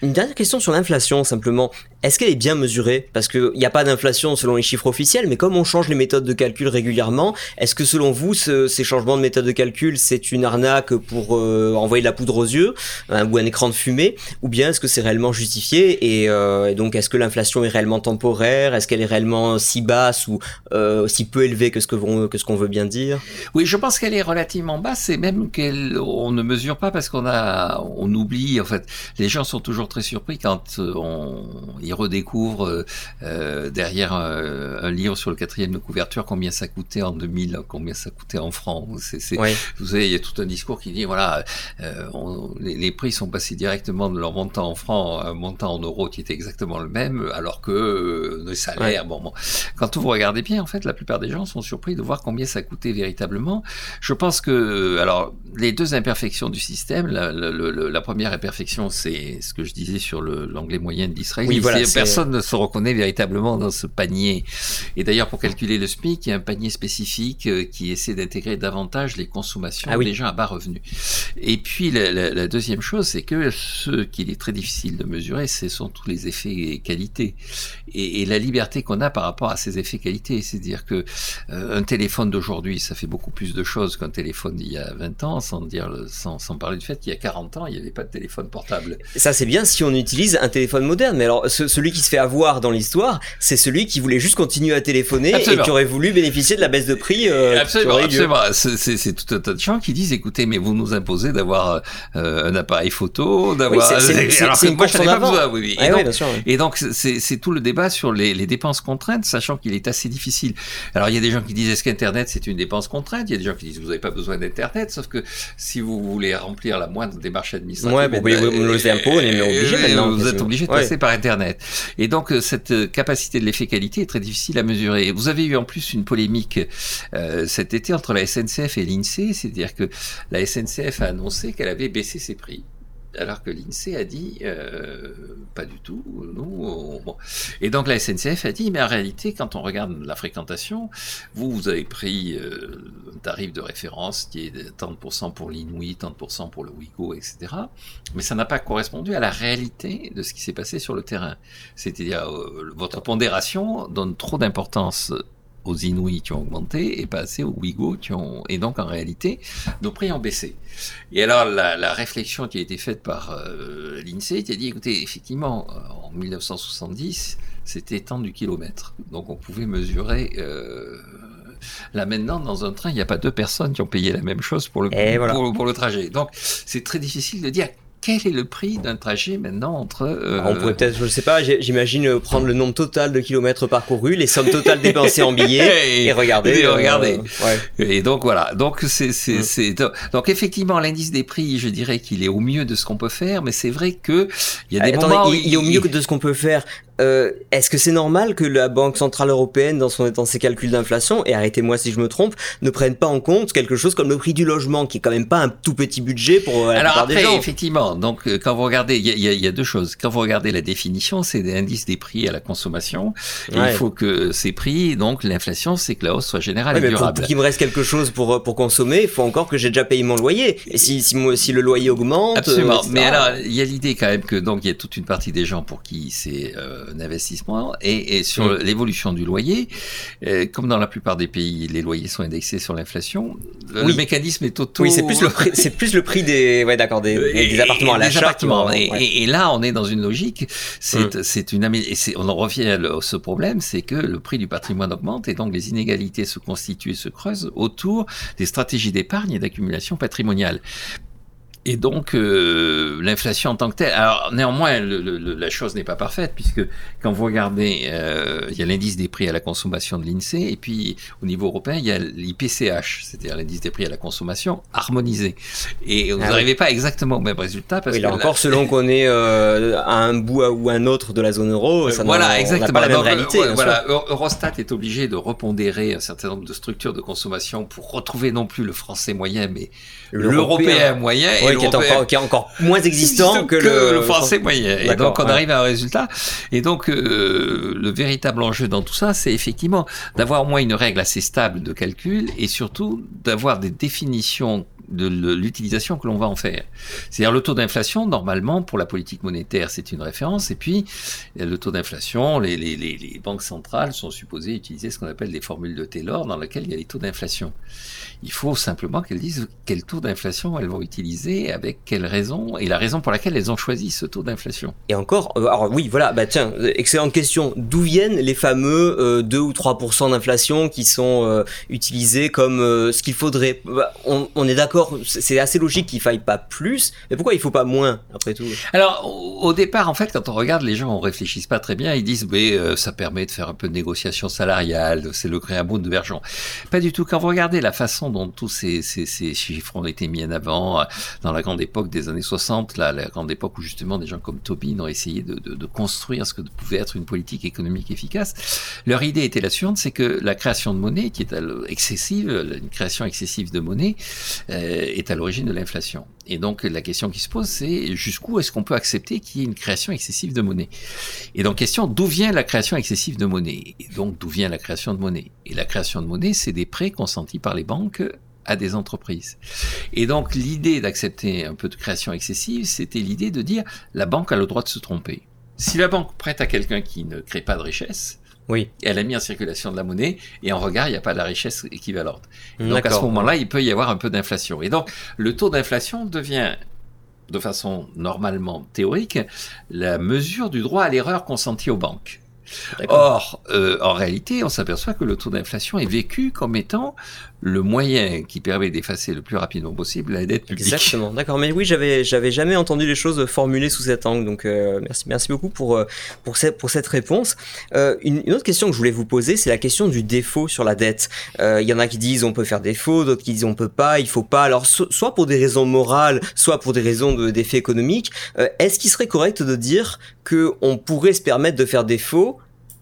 Une dernière question sur l'inflation, simplement. Est-ce qu'elle est bien mesurée? Parce qu'il n'y a pas d'inflation selon les chiffres officiels, mais comme on change les méthodes de calcul régulièrement, est-ce que selon vous, ces changements de méthode de calcul, c'est une arnaque pour euh, envoyer de la poudre aux yeux ou un écran de fumée Ou bien est-ce que c'est réellement justifié? Et, euh, donc est-ce que l'inflation est réellement temporaire? Est-ce qu'elle est réellement si basse ou euh, si peu élevée que ce qu'on ce veut bien dire? Oui, je pense qu'elle est relativement basse et même qu'on ne mesure pas parce qu'on a on oublie en fait. Les gens sont toujours très surpris quand on il redécouvre derrière un livre sur le quatrième de couverture combien ça coûtait en 2000, combien ça coûtait en francs. C'est, Vous savez, il y a tout un discours qui dit voilà, les, prix sont passés directement de leur montant en francs à un montant en euros qui était exactement le même, alors que les salaires, bon, bon, quand vous regardez bien, en fait, la plupart des gens sont surpris de voir combien ça coûtait véritablement. Je pense que, alors, les deux imperfections du système, la, première imperfection, c'est ce que je disais sur l'anglais moyen d'Israël. Oui, voilà, personne ne se reconnaît véritablement dans ce panier. Et d'ailleurs, pour calculer le SMIC, il y a un panier spécifique euh, qui essaie d'intégrer davantage les consommations ah des gens à bas revenus. Et puis, la, deuxième chose, c'est que ce qu'il est très difficile de mesurer, ce sont tous les effets qualité. Et, et la liberté qu'on a par rapport à ces effets qualité. C'est-à-dire que euh, un téléphone d'aujourd'hui, ça fait beaucoup plus de choses qu'un téléphone d'il y a 20 ans, sans, dire, sans, sans parler du fait qu'il y a 40 ans, il n'y avait pas de téléphone portable. Ça, c'est bien si on utilise un téléphone moderne. Mais alors, celui qui se fait avoir dans l'histoire, c'est celui qui voulait juste continuer à téléphoner et qui aurait voulu bénéficier de la baisse de prix. Euh, absolument, absolument. C'est tout un tas de gens qui disent, écoutez, mais vous nous imposez d'avoir euh, un appareil photo, d'avoir... Oui, alors que moi, je pas besoin. Oui, Et, donc, et donc, c'est tout le débat sur les, les dépenses contraintes, sachant qu'il est assez difficile. Alors il y a des gens qui disent est-ce qu'Internet c'est une dépense contrainte? Il y a des gens qui disent vous n'avez pas besoin d'Internet, sauf que si vous voulez remplir la moindre démarche administrative, ouais, bon, ben, vous les impôts, on est obligé maintenant. Vous êtes obligé de passer par Internet. Et donc euh, cette euh, capacité de l'effet qualité est très difficile à mesurer. Vous avez eu en plus une polémique euh, cet été entre la SNCF et l'INSEE, c'est-à-dire que la SNCF a annoncé qu'elle avait baissé ses prix alors que l'INSEE a dit euh, pas du tout. Nous, Et donc la SNCF a dit, mais en réalité, quand on regarde la fréquentation, vous, vous avez pris euh, un tarif de référence qui est de 30% pour l'Inouï, 30% pour le Ouigo, etc. Mais ça n'a pas correspondu à la réalité de ce qui s'est passé sur le terrain. C'est-à-dire, euh, votre pondération donne trop d'importance aux Inuits qui ont augmenté et pas assez aux Ouïghours qui ont... Et donc en réalité, nos prix ont baissé. Et alors la, réflexion qui a été faite par euh, l'INSEE qui a dit, écoutez, effectivement, euh, en 1970, c'était temps du kilomètre. Donc on pouvait mesurer... Euh, Là maintenant, dans un train, il n'y a pas deux personnes qui ont payé la même chose pour le, pour, pour, le trajet. Donc c'est très difficile de dire quel est le prix d'un trajet maintenant entre... Euh, on pourrait peut-être, je ne sais pas, j'imagine euh, prendre le nombre total de kilomètres parcourus, les sommes totales dépensées en billets et, regarder. Et, regarder. Euh, et donc voilà, donc c'est, c'est, mm. donc effectivement l'indice des prix, je dirais qu'il est au mieux de ce qu'on peut faire, mais c'est vrai que il y a des moments il, il, est au mieux de ce qu'on peut faire. Euh, est-ce que c'est normal que la Banque Centrale Européenne, dans, son, dans ses calculs d'inflation, et arrêtez-moi si je me trompe, ne prenne pas en compte quelque chose comme le prix du logement, qui est quand même pas un tout petit budget pour la Alors après, des gens? effectivement, donc euh, quand vous regardez, il y a, y a, deux choses. Quand vous regardez la définition, c'est l'indice des prix à la consommation. il faut que ces prix, donc l'inflation, c'est que la hausse soit générale et durable. Pour, qu'il me reste quelque chose pour, pour consommer, il faut encore que j'ai déjà payé mon loyer. Et si, si, si le loyer augmente... Absolument. Mais alors, il y a l'idée quand même que donc il y a toute une partie des gens pour qui c'est euh, un investissement et, sur mm. l'évolution du loyer, euh, comme dans la plupart des pays, les loyers sont indexés sur l'inflation. Le mécanisme est auto. Oui, c'est plus le prix, c'est plus le prix des, ouais, d'accord, des, des, appartements à l'achat. Et, et, là, on est dans une logique. C'est, mm. c'est une et on en revient à ce problème, c'est que le prix du patrimoine augmente et donc les inégalités se constituent et se creusent autour des stratégies d'épargne et d'accumulation patrimoniale. Et donc, euh, l'inflation en tant que telle. Alors, néanmoins, la chose n'est pas parfaite, puisque quand vous regardez, euh, il y a l'indice des prix à la consommation de l'INSEE, et puis au niveau européen, il y a l'IPCH, c'est-à-dire l'indice des prix à la consommation harmonisé. Et vous ah n'arrivez pas exactement au même résultat. Parce oui, là encore, selon qu'on est euh, à un bout ou un autre de la zone euro, ça voilà, exactement. pas la même réalité. voilà, Eurostat est obligé de repondérer un certain nombre de structures de consommation pour retrouver non plus le français moyen, mais l'européen moyen qui, est encore, qui est encore moins existant que, le, français moyen. Et donc on arrive à un résultat. Et donc euh, le véritable enjeu dans tout ça, c'est effectivement d'avoir au moins une règle assez stable de calcul et surtout d'avoir des définitions de l'utilisation que l'on va en faire. C'est-à-dire le taux d'inflation, normalement, pour la politique monétaire, c'est une référence, et puis le taux d'inflation, les, les, les, banques centrales sont supposées utiliser ce qu'on appelle des formules de Taylor, dans lesquelles il y a les taux d'inflation. Il faut simplement qu'elles disent quel taux d'inflation elles vont utiliser et avec quelle raison et la raison pour laquelle elles ont choisi ce taux d'inflation. Et encore, euh, alors oui, voilà, bah tiens, excellente question. D'où viennent les fameux 2 ou 3% d'inflation qui sont utilisés comme ce qu'il faudrait? Bah, on, on, est d'accord, c'est assez logique qu'il faille pas plus, mais pourquoi il faut pas moins après tout? Alors au départ, en fait, quand on regarde, les gens ne réfléchissent pas très bien. Ils disent, mais ça permet de faire un peu de négociation salariale, c'est le créabo de Vergent. Pas du tout. Quand vous regardez la façon dont tous ces, ces, ces, chiffres ont été mis en avant euh, dans la grande époque des années 60, là, la grande époque où justement des gens comme Tobin ont essayé de construire ce que pouvait être une politique économique efficace, leur idée était la suivante, c'est que la création de monnaie, qui est excessive, une création excessive de monnaie, euh, est à l'origine de l'inflation. Et donc la question qui se pose, c'est jusqu'où est-ce qu'on peut accepter qu'il y ait une création excessive de monnaie? Et donc question, d'où vient la création excessive de monnaie? Et donc d'où vient la création de monnaie? Et la création de monnaie, c'est des prêts consentis par les banques à des entreprises. Et donc l'idée d'accepter un peu de création excessive, c'était l'idée de dire la banque a le droit de se tromper. Si la banque prête à quelqu'un qui ne crée pas de richesse, oui. Elle a mis en circulation de la monnaie et en regard, il n'y a pas de la richesse équivalente. Donc à ce moment-là, il peut y avoir un peu d'inflation. Et donc le taux d'inflation devient de façon normalement théorique la mesure du droit à l'erreur consenti aux banques. Or, euh, en réalité, on s'aperçoit que le taux d'inflation est vécu comme étant le moyen qui permet d'effacer le plus rapidement possible la dette publique. Exactement, d'accord. Mais oui, j'avais j'avais jamais entendu les choses formulées sous cet angle, donc euh, merci merci beaucoup pour euh, pour cette pour cette réponse. Euh, une, une, autre question que je voulais vous poser, c'est la question du défaut sur la dette. Il y en a qui disent on peut faire défaut, d'autres qui disent on peut pas, il faut pas. Alors soit pour des raisons morales, soit pour des raisons d'effet économique. Est-ce qu'il serait correct de dire que on pourrait se permettre de faire défaut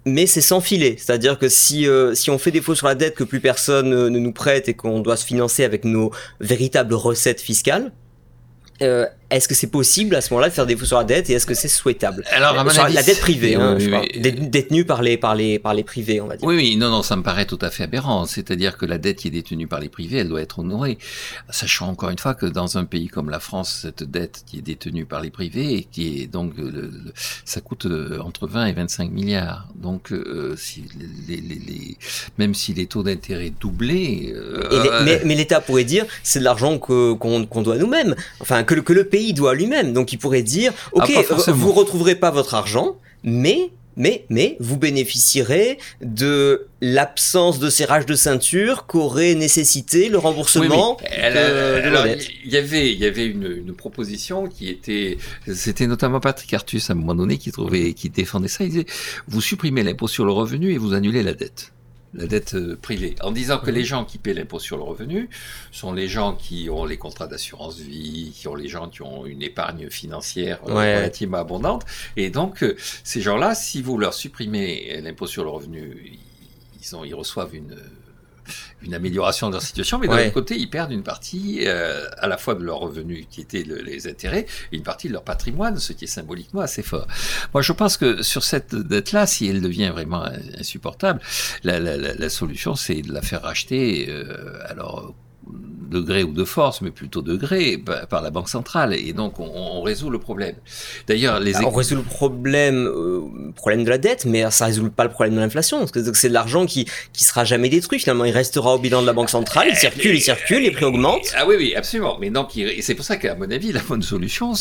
mais c'est sans filet. C'est-à-dire que si, euh, si on fait défaut sur la dette, que plus personne ne nous prête et qu'on doit se financer avec nos véritables recettes fiscales, euh, est-ce que c'est possible à ce moment-là de faire défaut sur la dette et est-ce que c'est souhaitable Alors, la dette privée, hein, détenue par les, par, les, par les privés, on va dire. Oui, oui, non, non, ça me paraît tout à fait aberrant. C'est-à-dire que la dette qui est détenue par les privés, elle doit être honorée. Sachant encore une fois que dans un pays comme la France, cette dette qui est détenue par les privés, et qui est donc, ça coûte euh, entre 20 et 25 milliards. Donc, euh, si les, les, les, même si les taux d'intérêt doublés. Euh, mais, mais l'État pourrait dire, c'est de l'argent qu'on qu'on doit nous-mêmes. Enfin, que, que le pays pays doit lui-même. Donc il pourrait dire, ah, ok, vous vous retrouverez pas votre argent, mais mais, mais vous bénéficierez de l'absence de serrage de ceinture qu'aurait nécessité le remboursement Il y avait, il y avait une, proposition qui était, c'était notamment Patrick Artus à un moment donné qui trouvait, qui défendait ça. Il disait, vous supprimez l'impôt sur le revenu et vous annulez la dette la dette euh, privée, en disant que les gens qui paient l'impôt sur le revenu sont les gens qui ont les contrats d'assurance vie, qui ont les gens qui ont une épargne financière euh, relativement abondante, et donc euh, ces gens-là, si vous leur supprimez l'impôt sur le revenu, ils, ont, ils reçoivent une une amélioration de leur situation, mais d'un autre côté, ils perdent une partie euh, à la fois de leurs revenus qui étaient les intérêts et une partie de leur patrimoine, ce qui est symboliquement assez fort. Moi, je pense que sur cette dette-là, si elle devient vraiment insupportable, la, la, la, solution, c'est de la faire racheter. Euh, alors de gré ou de force, mais plutôt de gré, par la Banque centrale. Et donc, on, résout le problème. D'ailleurs, les... on résout le problème, euh, problème de la dette, mais ça résout pas le problème de l'inflation. Parce que c'est de l'argent qui, qui sera jamais détruit. Finalement, il restera au bilan de la Banque centrale, il circule, il circule, les prix augmentent. Ah oui, oui, absolument. Mais donc, c'est pour ça qu'à mon avis, la bonne solution,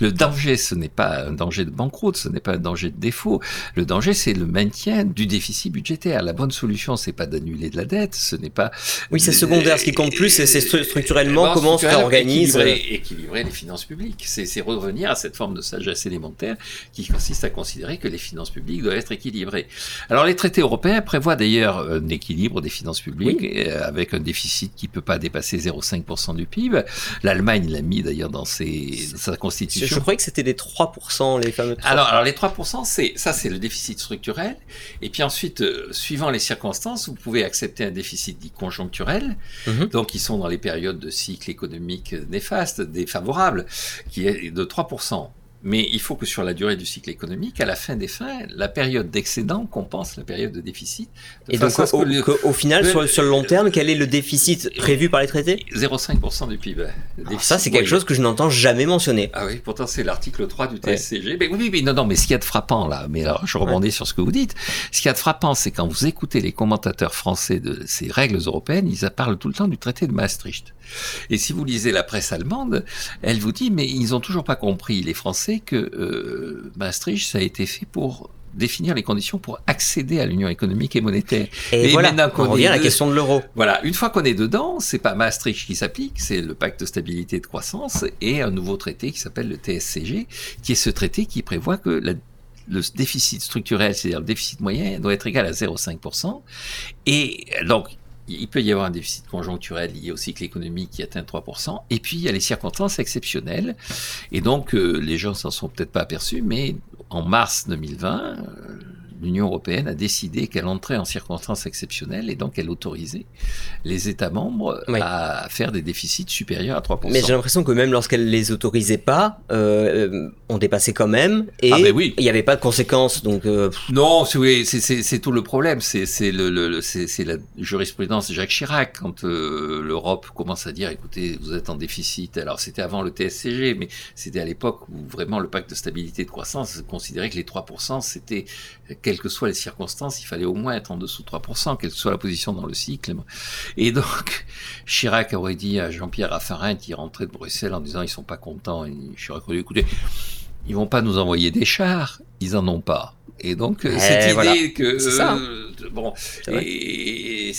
le danger, ce n'est pas un danger de banqueroute, ce n'est pas un danger de défaut. Le danger, c'est le maintien du déficit budgétaire. La bonne solution, c'est pas d'annuler de la dette, ce n'est pas... Oui, c'est secondaire. Ce qui compte plus, c'est structurellement comment on s'organise. Équilibrer, les finances publiques. C'est revenir à cette forme de sagesse élémentaire qui consiste à considérer que les finances publiques doivent être équilibrées. Alors les traités européens prévoient d'ailleurs un équilibre des finances publiques euh, avec un déficit qui peut pas dépasser 0,5% du PIB. L'Allemagne l'a mis d'ailleurs dans, ses, sa constitution. Je, croyais que c'était les 3%, les fameux 3%. Alors, alors les 3%, c'est ça c'est le déficit structurel. Et puis ensuite, euh, suivant les circonstances, vous pouvez accepter un déficit dit conjoncturel. Mhm. Donc sont dans les périodes de cycle économique néfaste, défavorable, qui est de 3%. Mais il faut que sur la durée du cycle économique, à la fin des fins, la période d'excédent compense la période de déficit. et donc, au, final, sur, le long terme, quel est le déficit prévu par les traités 0,5% du PIB. ça, c'est quelque chose que je n'entends jamais mentionner. Ah oui, pourtant c'est l'article 3 du TSCG. Mais oui, mais non, non, mais ce qu'il y a de frappant là, mais alors je rebondis sur ce que vous dites, ce qu'il y a de frappant, c'est quand vous écoutez les commentateurs français de ces règles européennes, ils parlent tout le temps du traité de Maastricht. Et si vous lisez la presse allemande, elle vous dit, mais ils n'ont toujours pas compris, les Français, que euh, Maastricht, ça a été fait pour définir les conditions pour accéder à l'union économique et monétaire. Et, voilà, on, revient à la question de l'euro. Voilà, une fois qu'on est dedans, c'est pas Maastricht qui s'applique, c'est le pacte de stabilité et de croissance et un nouveau traité qui s'appelle le TSCG, qui est ce traité qui prévoit que la le déficit structurel, c'est-à-dire le déficit moyen, doit être égal à 0,5%. Et donc, il peut y avoir un déficit conjoncturel lié au cycle économique qui atteint 3%, et puis il y a les circonstances exceptionnelles, et donc euh, les gens s'en sont peut-être pas aperçus, mais en mars 2020, l'Union européenne a décidé qu'elle entrait en circonstances exceptionnelles et donc elle autorisait les États membres à faire des déficits supérieurs à 3%. Mais j'ai l'impression que même lorsqu'elle les autorisait pas, euh, on dépassait quand même et ah, il n'y avait pas de conséquences. Donc euh, non, c'est tout le problème. C'est le, le c'est la jurisprudence de Jacques Chirac quand euh, l'Europe commence à dire écoutez vous êtes en déficit. Alors c'était avant le TSCG, mais c'était à l'époque où vraiment le pacte de stabilité et de croissance considérait que les 3% c'était quelles que soient les circonstances, il fallait au moins être en dessous de 3%, quelle que soit la position dans le cycle. Et donc, Chirac aurait dit à Jean-Pierre Raffarin qui rentrait de Bruxelles en disant ils sont pas contents, et Chirac aurait dit écoutez, ils vont pas nous envoyer des chars, ils en ont pas. Et donc, euh, cette idée que. Ça. Euh, bon. Et.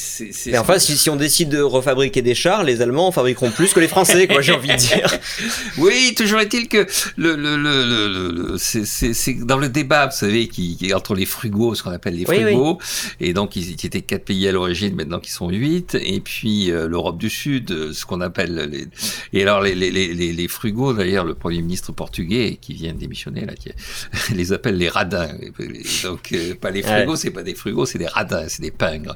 Mais enfin, si, si, on décide de refabriquer des chars, les Allemands en fabriqueront plus que les Français, quoi, j'ai envie de dire. oui, toujours est-il que le, le, le, le c'est dans le débat, vous savez, qui, qui entre les frugaux, ce qu'on appelle les frugaux, et donc ils, étaient quatre pays à l'origine, maintenant qu'ils sont huit, et puis euh, l'Europe du Sud, ce qu'on appelle les. Et alors, les, les, les, les frugaux, d'ailleurs, le Premier ministre portugais qui vient de démissionner, là, qui les appelle les radins donc euh, pas les frugaux, c'est pas des frugaux, c'est des radins, c'est des pingres.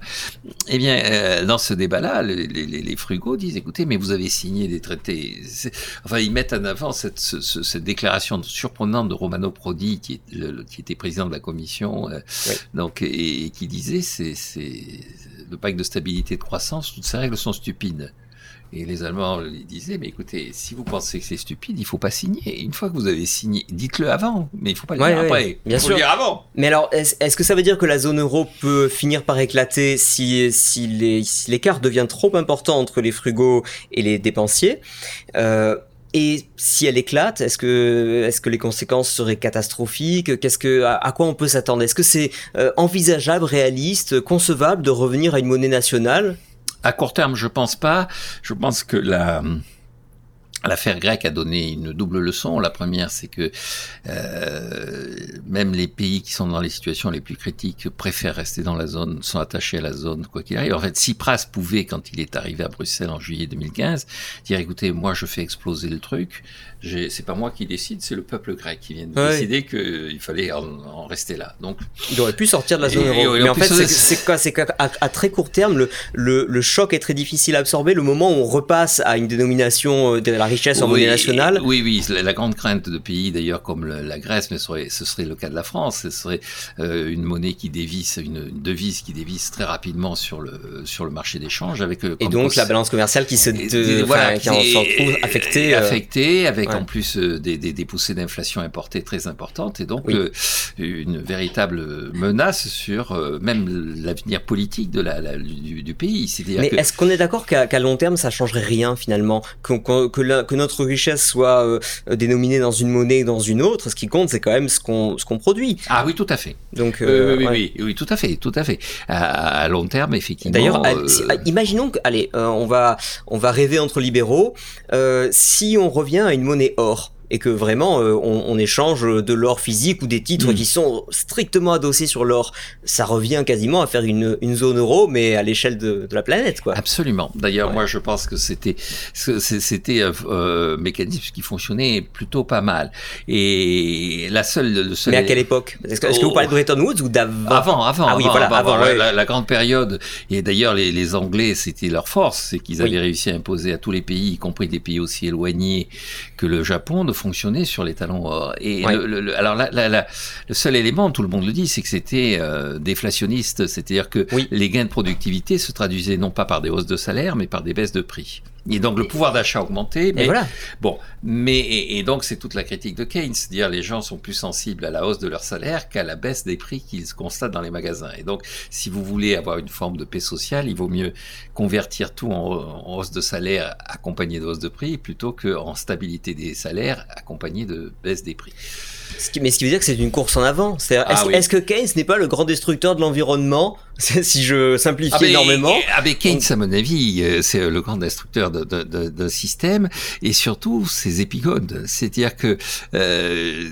Eh bien, euh, dans ce débat-là, les, les, les, frugaux disent écoutez, mais vous avez signé des traités. Enfin, ils mettent en avant cette, cette déclaration surprenante de Romano Prodi, qui, est le, qui était président de la commission, euh, donc et, et, qui disait c'est le pacte de stabilité et de croissance, toutes ces règles sont stupides. Et les Allemands disaient, mais écoutez, si vous pensez que c'est stupide, il faut pas signer. Une fois que vous avez signé, dites-le avant, mais il faut pas le dire après. Bien il faut le dire avant. Mais alors, est-ce que ça veut dire que la zone euro peut finir par éclater si, si l'écart si devient trop important entre les frugaux et les dépensiers? Euh, et si elle éclate, est-ce que, est-ce que les conséquences seraient catastrophiques? Qu'est-ce que, à, quoi on peut s'attendre? Est-ce que c'est euh, envisageable, réaliste, concevable de revenir à une monnaie nationale? À court terme, je pense pas. Je pense que la L'affaire grecque a donné une double leçon. La première, c'est que euh, même les pays qui sont dans les situations les plus critiques préfèrent rester dans la zone, sont attachés à la zone, quoi qu'il arrive. En fait, Tsipras pouvait, quand il est arrivé à Bruxelles en juillet 2015, dire écoutez, moi je fais exploser le truc, c'est pas moi qui décide, c'est le peuple grec qui vient de décider qu'il fallait en, rester là. Donc, il aurait pu sortir de la zone euro. Mais en fait, c'est quoi C'est qu'à à très court terme, le, le, le, choc est très difficile à absorber. Le moment où on repasse à une dénomination euh, de la richesse en monnaie nationale. Oui, oui, la, grande crainte de pays d'ailleurs comme la Grèce, mais ce serait, le cas de la France, ce serait euh, une monnaie qui dévisse, une, devise qui dévisse très rapidement sur le, sur le marché d'échange. avec euh, Et donc la balance commerciale qui se voilà, qui en trouve affectée. Affectée avec en plus euh, des, des, poussées d'inflation importées très importantes et donc euh, une véritable menace sur euh, même l'avenir politique de la, du, pays. Mais est-ce qu'on est d'accord qu'à long terme ça changerait rien finalement? Que, que, que, notre richesse soit dénominée dans une monnaie ou dans une autre Ce qui compte c'est quand même ce qu'on qu'on produit. Ah oui tout à fait. Donc oui, oui, oui, tout à fait, tout à fait. À, long terme effectivement. D'ailleurs, imaginons que allez on va on va rêver entre libéraux. si on revient à une monnaie or et que vraiment euh, on, échange de l'or physique ou des titres mm. qui sont strictement adossés sur l'or, ça revient quasiment à faire une, une zone euro, mais à l'échelle de, de, la planète, quoi. Absolument. D'ailleurs, moi, je pense que c'était c'était un euh, mécanisme qui fonctionnait plutôt pas mal. Et la seule, le seul... Mais à quelle époque? Est-ce que, est que, vous parlez de Bretton Woods ou d'avant? Avant, avant. Ah oui, voilà, avant. la, grande période. Et d'ailleurs, les, les, Anglais, c'était leur force, c'est qu'ils avaient réussi à imposer à tous les pays, y compris des pays aussi éloignés que le Japon, de fonctionner sur les talons or. Et le, alors le seul élément, tout le monde le dit, c'est que c'était euh, déflationniste, c'est-à-dire que les gains de productivité se traduisaient non pas par des hausses de salaire, mais par des baisses de prix. Et donc le pouvoir d'achat augmenté. Mais, voilà. Bon, mais et, donc c'est toute la critique de Keynes, dire les gens sont plus sensibles à la hausse de leur salaire qu'à la baisse des prix qu'ils constatent dans les magasins. Et donc si vous voulez avoir une forme de paix sociale, il vaut mieux convertir tout en, hausse de salaire accompagné de hausse de prix plutôt qu'en stabilité des salaires accompagné de baisse des prix mais ce qui veut dire que c'est une course en avant. Ah est-ce que Keynes n'est pas le grand destructeur de l'environnement Si je simplifie ah, énormément. Avec Keynes, à mon avis, euh, c'est le grand destructeur d'un système et surtout ses épigones. C'est-à-dire que euh,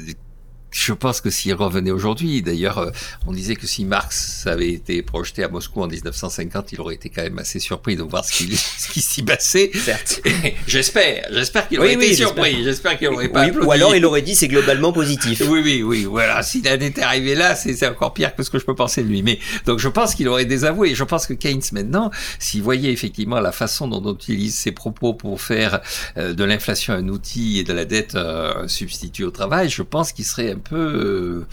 je pense que s'il revenait aujourd'hui, d'ailleurs, euh, on disait que si Marx avait été projeté à Moscou en 1950, il aurait été quand même assez surpris de voir ce qui, s'y passait. Certes. j'espère, j'espère qu'il aurait été surpris. J'espère qu'il aurait pas. ou alors il aurait dit c'est globalement positif. oui, oui, oui. Voilà. S'il en était arrivé là, c'est encore pire que ce que je peux penser de lui. Mais donc je pense qu'il aurait désavoué. Je pense que Keynes maintenant, s'il voyait effectivement la façon dont on utilise ses propos pour faire euh, de l'inflation un outil et de la dette euh, un substitut au travail, je pense qu'il serait peu euh,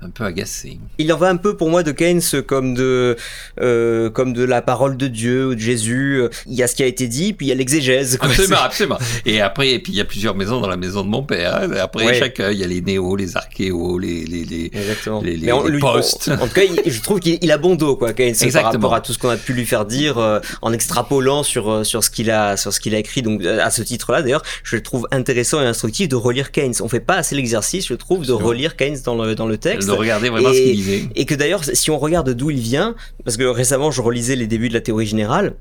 un peu agacé. Il en va un peu pour moi de Keynes comme de, euh, comme de la parole de Dieu ou de Jésus. Il y a ce qui a été dit, puis il y a l'exégèse. Absolument, absolument. Et après, et puis il y a plusieurs maisons dans la maison de mon père. Hein. Après, chaque, il y a les néos, les archéos, les, les, les, les, les, postes. En, tout cas, je trouve qu'il a bon dos, quoi, Keynes, Exactement. par rapport à tout ce qu'on a pu lui faire dire euh, en extrapolant sur, euh, sur ce qu'il a, sur ce qu'il a écrit. Donc, à ce titre-là, d'ailleurs, je le trouve intéressant et instructif de relire Keynes. On fait pas assez l'exercice, je trouve, de relire Keynes dans le, dans le texte de regarder vraiment ce qu'il disait. Et que d'ailleurs, si on regarde d'où il vient, parce que récemment je relisais les débuts de la théorie générale,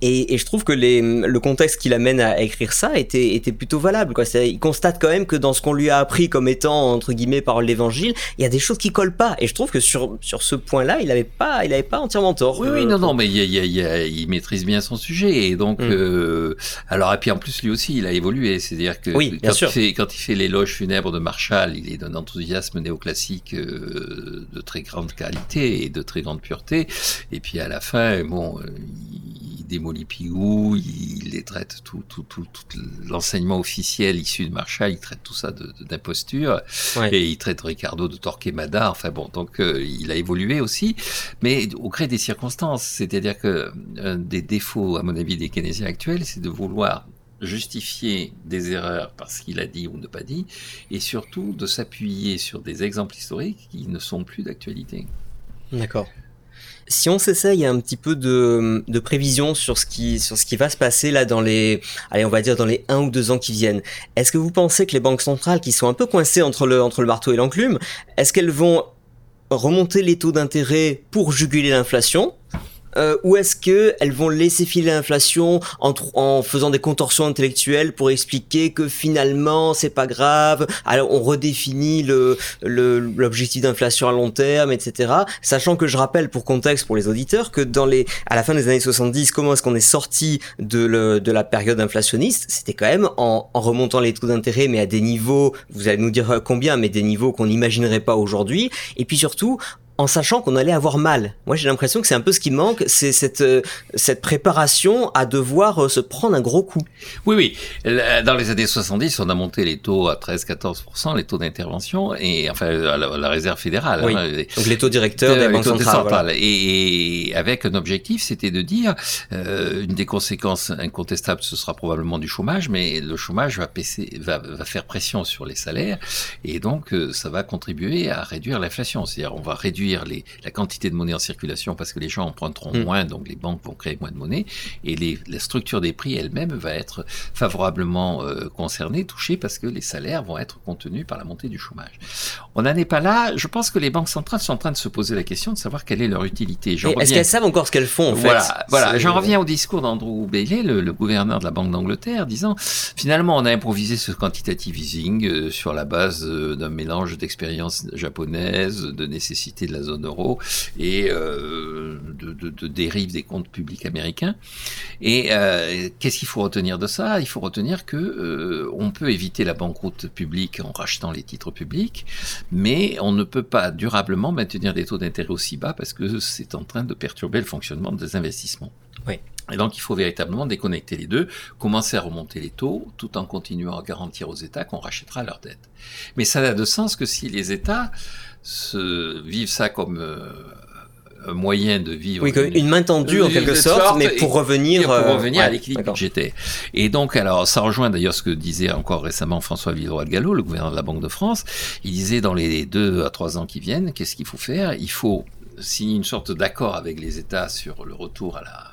et, et, je trouve que les, le contexte qui l'amène à écrire ça était, était plutôt valable. Quoi. Il constate quand même que dans ce qu'on lui a appris comme étant, entre guillemets, par l'évangile, il y a des choses qui collent pas. Et je trouve que sur, sur ce point-là, il n'avait pas, il avait pas entièrement tort. Oui, oui, non, non, mais il, il, il, maîtrise bien son sujet. Et donc, mm. euh, alors, et puis en plus, lui aussi, il a évolué. C'est-à-dire que oui, quand, Il fait, quand il fait l'éloge funèbre de Marshall, il est d'un enthousiasme néoclassique euh, de très grande qualité et de très grande pureté. Et puis à la fin, bon, euh, démolit Pigou, il les traite tout, tout, tout, tout l'enseignement officiel issu de Marshall, il traite tout ça d'imposture, et il traite Ricardo de Torquemada, enfin bon, donc euh, il a évolué aussi, mais au gré des circonstances, c'est-à-dire que un des défauts, à mon avis, des keynésiens actuels, c'est de vouloir justifier des erreurs parce qu'il a dit ou ne pas dit, et surtout de s'appuyer sur des exemples historiques qui ne sont plus d'actualité. D'accord. Si on s'essaye un petit peu de, prévision sur ce qui sur ce qui va se passer là dans les allez on va dire dans les un ou deux ans qui viennent, est-ce que vous pensez que les banques centrales qui sont un peu coincées entre le entre le marteau et l'enclume, est-ce qu'elles vont remonter les taux d'intérêt pour juguler l'inflation euh, ou est-ce que elles vont laisser filer l'inflation en, en, faisant des contorsions intellectuelles pour expliquer que finalement c'est pas grave, alors on redéfinit le l'objectif d'inflation à long terme, etc. Sachant que je rappelle pour contexte pour les auditeurs que dans les à la fin des années 70, comment est-ce qu'on est sorti de, le, de la période inflationniste? C'était quand même en, en remontant les taux d'intérêt, mais à des niveaux, vous allez nous dire combien, mais des niveaux qu'on n'imaginerait pas aujourd'hui. Et puis surtout en sachant qu'on allait avoir mal. Moi, j'ai l'impression que c'est un peu ce qui manque, c'est cette, euh, cette préparation à devoir euh, se prendre un gros coup. Oui, oui. Dans les années 70, on a monté les taux à 13-14%, les taux d'intervention, et enfin, à la, réserve fédérale. Oui. Hein, Donc, les taux directeurs des banques centrales. Et, avec un objectif, c'était de dire, euh, une des conséquences incontestables, ce sera probablement du chômage, mais le chômage va, baisser, va, va faire pression sur les salaires, et donc, ça va contribuer à réduire l'inflation. C'est-à-dire, on va réduire les, la quantité de monnaie en circulation parce que les gens emprunteront mm. moins, donc les banques vont créer moins de monnaie, et les, la structure des prix elle-même va être favorablement euh, concernée, touchée, parce que les salaires vont être contenus par la montée du chômage. On n'en est pas là. Je pense que les banques centrales sont en train de se poser la question de savoir quelle est leur utilité. Est-ce qu'elles savent encore ce qu'elles font en Voilà, fait voilà. j'en reviens au discours d'Andrew Bailey, le, le, gouverneur de la Banque d'Angleterre, disant finalement on a improvisé ce quantitative easing euh, sur la base euh, d'un mélange d'expérience japonaise, de nécessité de la la zone euro et de, de, de, dérive des comptes publics américains. Et qu'est-ce qu'il faut retenir de ça? Il faut retenir que on peut éviter la banqueroute publique en rachetant les titres publics, mais on ne peut pas durablement maintenir des taux d'intérêt aussi bas parce que c'est en train de perturber le fonctionnement des investissements. Oui. Et donc, il faut véritablement déconnecter les deux, commencer à remonter les taux, tout en continuant à garantir aux États qu'on rachètera leurs dettes. Mais ça n'a de sens que si les États se vivent ça comme euh, un moyen de vivre. Oui, une, main tendue en quelque sorte, mais pour revenir, pour euh, à l'équilibre budgétaire. Et donc, alors, ça rejoint d'ailleurs ce que disait encore récemment François Villeroy de Gallo, le gouverneur de la Banque de France. Il disait dans les deux à trois ans qui viennent, qu'est-ce qu'il faut faire? Il faut signer une sorte d'accord avec les États sur le retour à la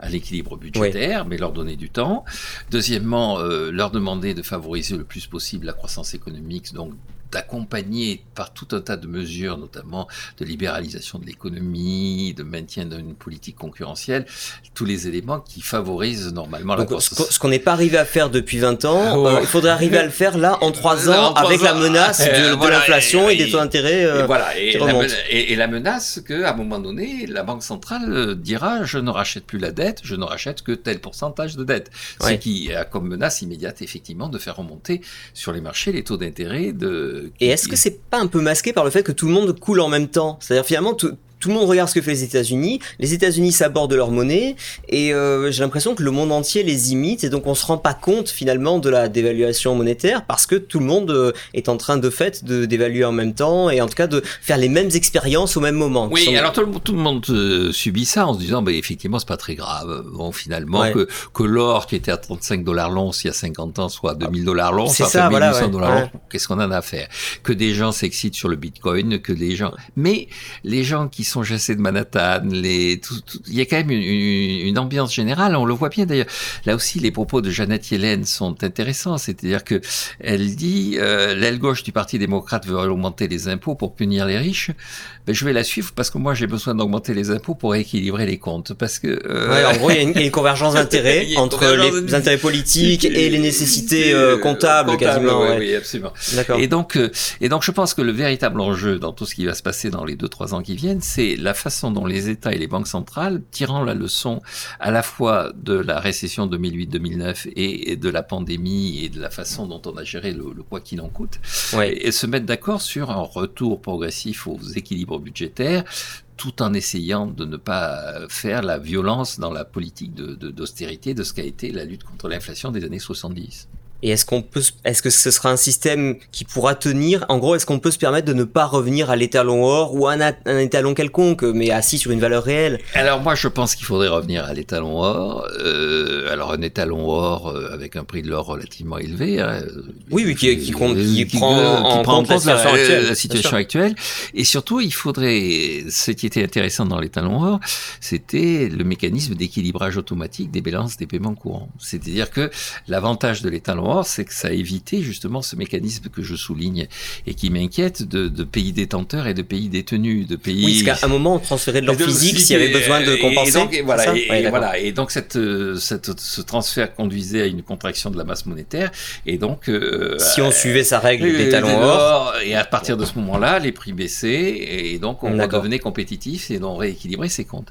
à l'équilibre budgétaire, mais leur donner du temps. Deuxièmement, euh, leur demander de favoriser le plus possible la croissance économique, donc d'accompagner par tout un tas de mesures, notamment de libéralisation de l'économie, de maintien d'une politique concurrentielle, tous les éléments qui favorisent normalement la croissance. Ce qu'on n'est pas arrivé à faire depuis 20 ans, oh. euh, il faudrait arriver à le faire là en 3 ans avec la menace de, l'inflation et, des taux d'intérêt euh, et, voilà, et, la, menace qu'à un moment donné, la Banque centrale euh, dira je ne rachète plus la dette, je ne rachète que tel pourcentage de dette. Ce qui a comme menace immédiate effectivement de faire remonter sur les marchés les taux d'intérêt de et est-ce que c'est pas un peu masqué par le fait que tout le monde coule en même temps? C'est-à-dire finalement tout, tout le monde regarde ce que fait les États-Unis. Les États-Unis s'abordent de leur monnaie et euh, j'ai l'impression que le monde entier les imite et donc on se rend pas compte finalement de la dévaluation monétaire parce que tout le monde euh, est en train de fait de d'évaluer en même temps et en tout cas de faire les mêmes expériences au même moment. Oui, alors tout le, tout le monde euh, subit ça en se disant bah, effectivement c'est pas très grave. Bon finalement que, que l'or qui était à 35 dollars l'once il y a 50 ans soit à 2000 dollars l'once, ça, ça fait voilà, dollars Qu'est-ce qu'on en a à faire? Que des gens s'excitent sur le Bitcoin, que des gens mais les gens qui sont chassés de Manhattan, il y a quand même une, ambiance générale. On le voit bien d'ailleurs. Là aussi, les propos de Jeannette Yellen sont intéressants. C'est-à-dire que elle dit euh, l'aile gauche du Parti démocrate veut augmenter les impôts pour punir les riches. Ben, je vais la suivre parce que moi j'ai besoin d'augmenter les impôts pour équilibrer les comptes. Parce que euh... en gros, il y a une, convergence d'intérêts entre les intérêts politiques et les nécessités euh, comptables, quasiment. Oui, oui, absolument. Et donc, euh, et donc, je pense que le véritable enjeu dans tout ce qui va se passer dans les deux trois ans qui viennent, c'est la façon dont les États et les banques centrales, tirant la leçon à la fois de la récession 2008-2009 et, de la pandémie et de la façon dont on a géré le, quoi qu'il en coûte, et, se mettre d'accord sur un retour progressif aux équilibres budgétaires tout en essayant de ne pas faire la violence dans la politique d'austérité de, de ce qu'a été la lutte contre l'inflation des années 70. Et est-ce qu'on peut, est-ce que ce sera un système qui pourra tenir? En gros, est-ce qu'on peut se permettre de ne pas revenir à l'étalon or ou à un, étalon quelconque, mais assis sur une valeur réelle? Alors moi, je pense qu'il faudrait revenir à l'étalon or. Euh, alors un étalon or euh, avec un prix de l'or relativement élevé. Hein, oui, oui, qui, qui, compte, qui, prend en compte la situation actuelle. La situation actuelle. Et surtout, il faudrait, ce qui était intéressant dans l'étalon or, c'était le mécanisme d'équilibrage automatique des balances des paiements courants. C'est-à-dire que l'avantage de l'étalon c'est que ça a évité justement ce mécanisme que je souligne et qui m'inquiète de, pays détenteurs et de pays détenus, de pays. Oui, parce qu'à un moment on transférait de l'or physique s'il y avait besoin de compenser. Et, donc, voilà, et, voilà, et donc cette, cette, ce transfert conduisait à une contraction de la masse monétaire, et donc euh, si on suivait sa règle des talons or, et à partir de ce moment-là, les prix baissaient, et donc on redevenait compétitif et on rééquilibrait ses comptes.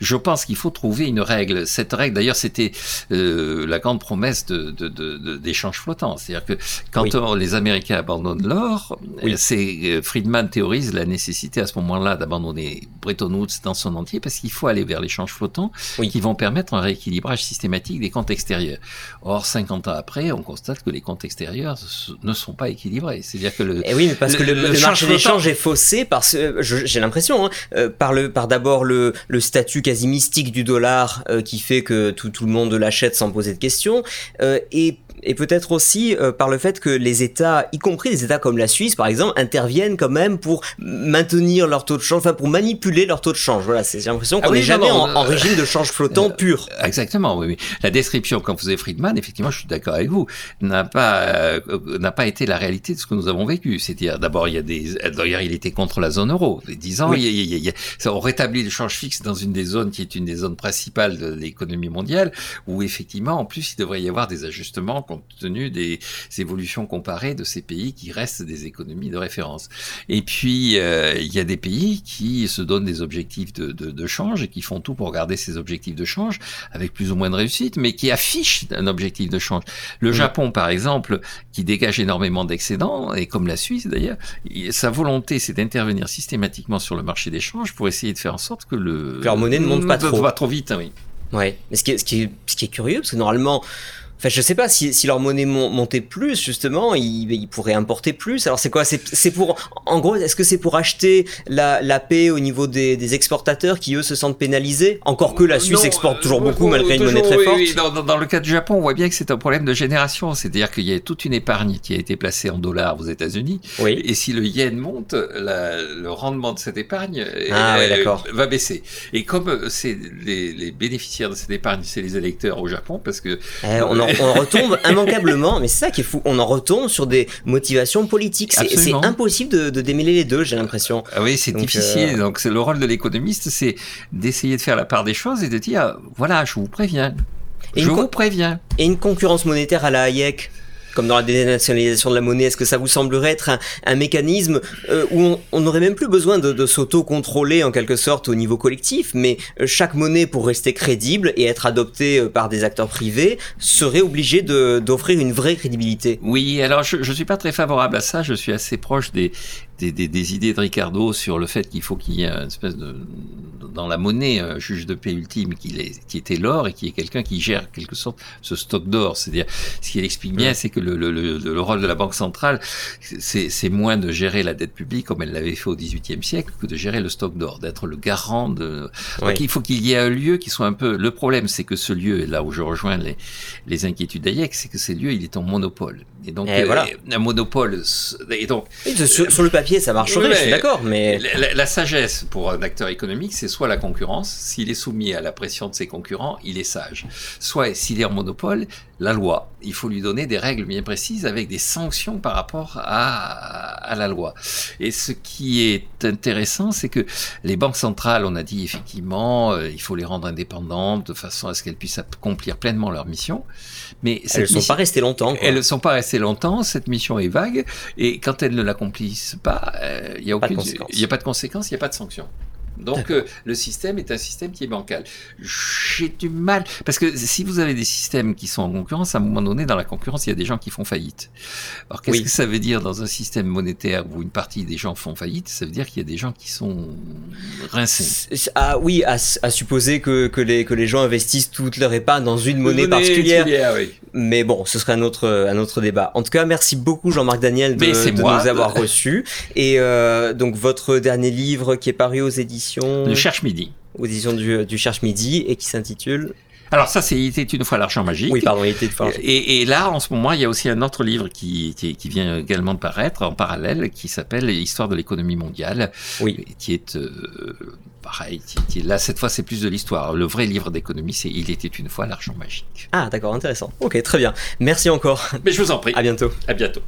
Je pense qu'il faut trouver une règle. Cette règle, d'ailleurs, c'était euh, la grande promesse de, de, de, des flottant. C'est-à-dire que quand les Américains abandonnent l'or, c'est euh, Friedman théorise la nécessité à ce moment-là d'abandonner Bretton Woods dans son entier parce qu'il faut aller vers l'échange flottant qui vont permettre un rééquilibrage systématique des comptes extérieurs. Or, 50 ans après, on constate que les comptes extérieurs ne sont pas équilibrés. C'est-à-dire que le et eh oui, mais parce que le, marché d'échange est faussé parce j'ai l'impression hein, euh, par le par d'abord le, le statut quasi mystique du dollar euh, qui fait que tout, tout le monde l'achète sans poser de questions et et peut-être aussi euh, par le fait que les États, y compris les États comme la Suisse par exemple, interviennent quand même pour maintenir leur taux de change, enfin pour manipuler leur taux de change. Voilà, c'est j'ai l'impression ah qu'on n'est jamais en, euh, régime de change flottant euh, pur. Exactement, oui, oui. La description quand vous faisait Friedman, effectivement, je suis d'accord avec vous, n'a pas n'a pas été la réalité de ce que nous avons vécu. C'est-à-dire, d'abord, il y a des, d'ailleurs, il était contre la zone euro. 10 ans, il y a, ça, on rétablit le change fixe dans une des zones qui est une des zones principales de l'économie mondiale, où effectivement, en plus, il devrait y avoir des ajustements compte tenu des évolutions comparées de ces pays qui restent des économies de référence. Et puis, euh, il y a des pays qui se donnent des objectifs de, de, de, change et qui font tout pour garder ces objectifs de change avec plus ou moins de réussite, mais qui affichent un objectif de change. Le Japon, par exemple, qui dégage énormément d'excédents, et comme la Suisse d'ailleurs, sa volonté, c'est d'intervenir systématiquement sur le marché des changes pour essayer de faire en sorte que le... leur monnaie ne monte pas trop. Vite, hein, oui. Ouais, mais ce qui, est, ce, qui est, ce qui est curieux, parce que normalement, Enfin, je sais pas si, si leur monnaie montait plus, justement, ils, ils pourraient importer plus. Alors, c'est quoi? C'est pour, en gros, est-ce que c'est pour acheter la, la paix au niveau des, des, exportateurs qui eux se sentent pénalisés? Encore que la Suisse exporte toujours beaucoup malgré une monnaie très forte. Oui, dans, dans, le cas du Japon, on voit bien que c'est un problème de génération. C'est-à-dire qu'il y a toute une épargne qui a été placée en dollars aux États-Unis. Oui. Et si le yen monte, la, le rendement de cette épargne ah, euh, oui, va baisser. Et comme c'est les, les, bénéficiaires de cette épargne, c'est les électeurs au Japon, parce que eh, on en on retombe immanquablement, mais c'est ça qui est fou, on en retombe sur des motivations politiques. C'est impossible de, de, démêler les deux, j'ai l'impression. Ah oui, c'est difficile. Euh... Donc le rôle de l'économiste, c'est d'essayer de faire la part des choses et de dire, voilà, je vous préviens. Et je vous préviens. Et une concurrence monétaire à la Hayek comme dans la dénationalisation de la monnaie, est-ce que ça vous semblerait être un, mécanisme euh, où on n'aurait même plus besoin de, de s'auto-contrôler en quelque sorte au niveau collectif, mais euh, chaque monnaie pour rester crédible et être adoptée euh, par des acteurs privés serait obligée d'offrir une vraie crédibilité? Oui, alors je ne suis pas très favorable à ça, je suis assez proche des, des, des, des, idées de Ricardo sur le fait qu'il faut qu'il y ait une espèce de dans la monnaie un juge de paix ultime qui, est, qui était l'or et qui est quelqu'un qui gère quelque sorte ce stock d'or. C'est-à-dire, ce qu'il explique bien, c'est que le, le, le, le, rôle de la banque centrale, c'est moins de gérer la dette publique comme elle l'avait fait au XVIIIe siècle que de gérer le stock d'or, d'être le garant de. Oui. Donc il faut qu'il y ait un lieu qui soit un peu. Le problème, c'est que ce lieu, et là où je rejoins les, les inquiétudes d'Hayek, c'est que ce lieu, il est en monopole. Et donc, et voilà. un monopole. Et donc, et sur, sur, le papier, ça marcherait, ouais, je suis d'accord, mais. La, la, sagesse pour un acteur économique, c'est soit la concurrence, s'il est soumis à la pression de ses concurrents, il est sage. Soit s'il est en monopole, la loi. Il faut lui donner des règles bien précises avec des sanctions par rapport à, à la loi. Et ce qui est intéressant, c'est que les banques centrales, on a dit effectivement, euh, il faut les rendre indépendantes de façon à ce qu'elles puissent accomplir pleinement leur mission. Mais elles ne sont pas restées longtemps. Quoi. Elles ne sont pas restées longtemps. Cette mission est vague. Et quand elles ne l'accomplissent pas, euh, il n'y a aucune, il n'y a pas de conséquences, il n'y a pas de sanctions. Donc euh, le système est un système qui est bancal. J'ai du mal parce que si vous avez des systèmes qui sont en concurrence, à un moment donné dans la concurrence, il y a des gens qui font faillite. Alors qu'est-ce oui. que ça veut dire dans un système monétaire où une partie des gens font faillite? Ça veut dire qu'il y a des gens qui sont rincés. Ah oui, à, à supposer que, que, les, que les gens investissent toute leur épargne dans une monnaie, monnaie particulière. Oui. Mais bon, ce serait un autre, un autre débat. En tout cas, merci beaucoup Jean-Marc Daniel de, de moi. nous avoir reçus. Et euh, donc votre dernier livre qui est paru aux éditions le Cherche Midi. Aux éditions du, du Cherche Midi et qui s'intitule alors ça, c'est Il était une fois l'argent magique. Oui, pardon, Il était une fois. Et, et, là, en ce moment, il y a aussi un autre livre qui, qui, qui vient également de paraître en parallèle, qui s'appelle Histoire de l'économie mondiale. Oui. Qui est euh, pareil. Qui, qui, là, cette fois, c'est plus de l'histoire. Le vrai livre d'économie, c'est Il était une fois l'argent magique. Ah, d'accord, intéressant. Ok, très bien. Merci encore. Mais je vous en prie. À bientôt. À bientôt.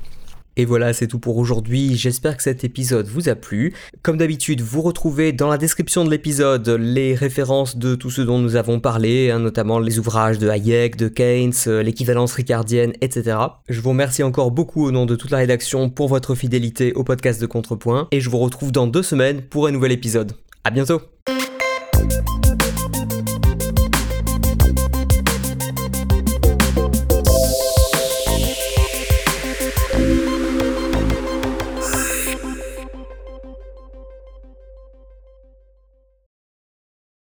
Et voilà, c'est tout pour aujourd'hui. J'espère que cet épisode vous a plu. Comme d'habitude, vous retrouvez dans la description de l'épisode les références de tout ce dont nous avons parlé, hein, notamment les ouvrages de Hayek, de Keynes, l'équivalence ricardienne, etc. Je vous remercie encore beaucoup au nom de toute la rédaction pour votre fidélité au podcast de Contrepoint et je vous retrouve dans deux semaines pour un nouvel épisode. À bientôt!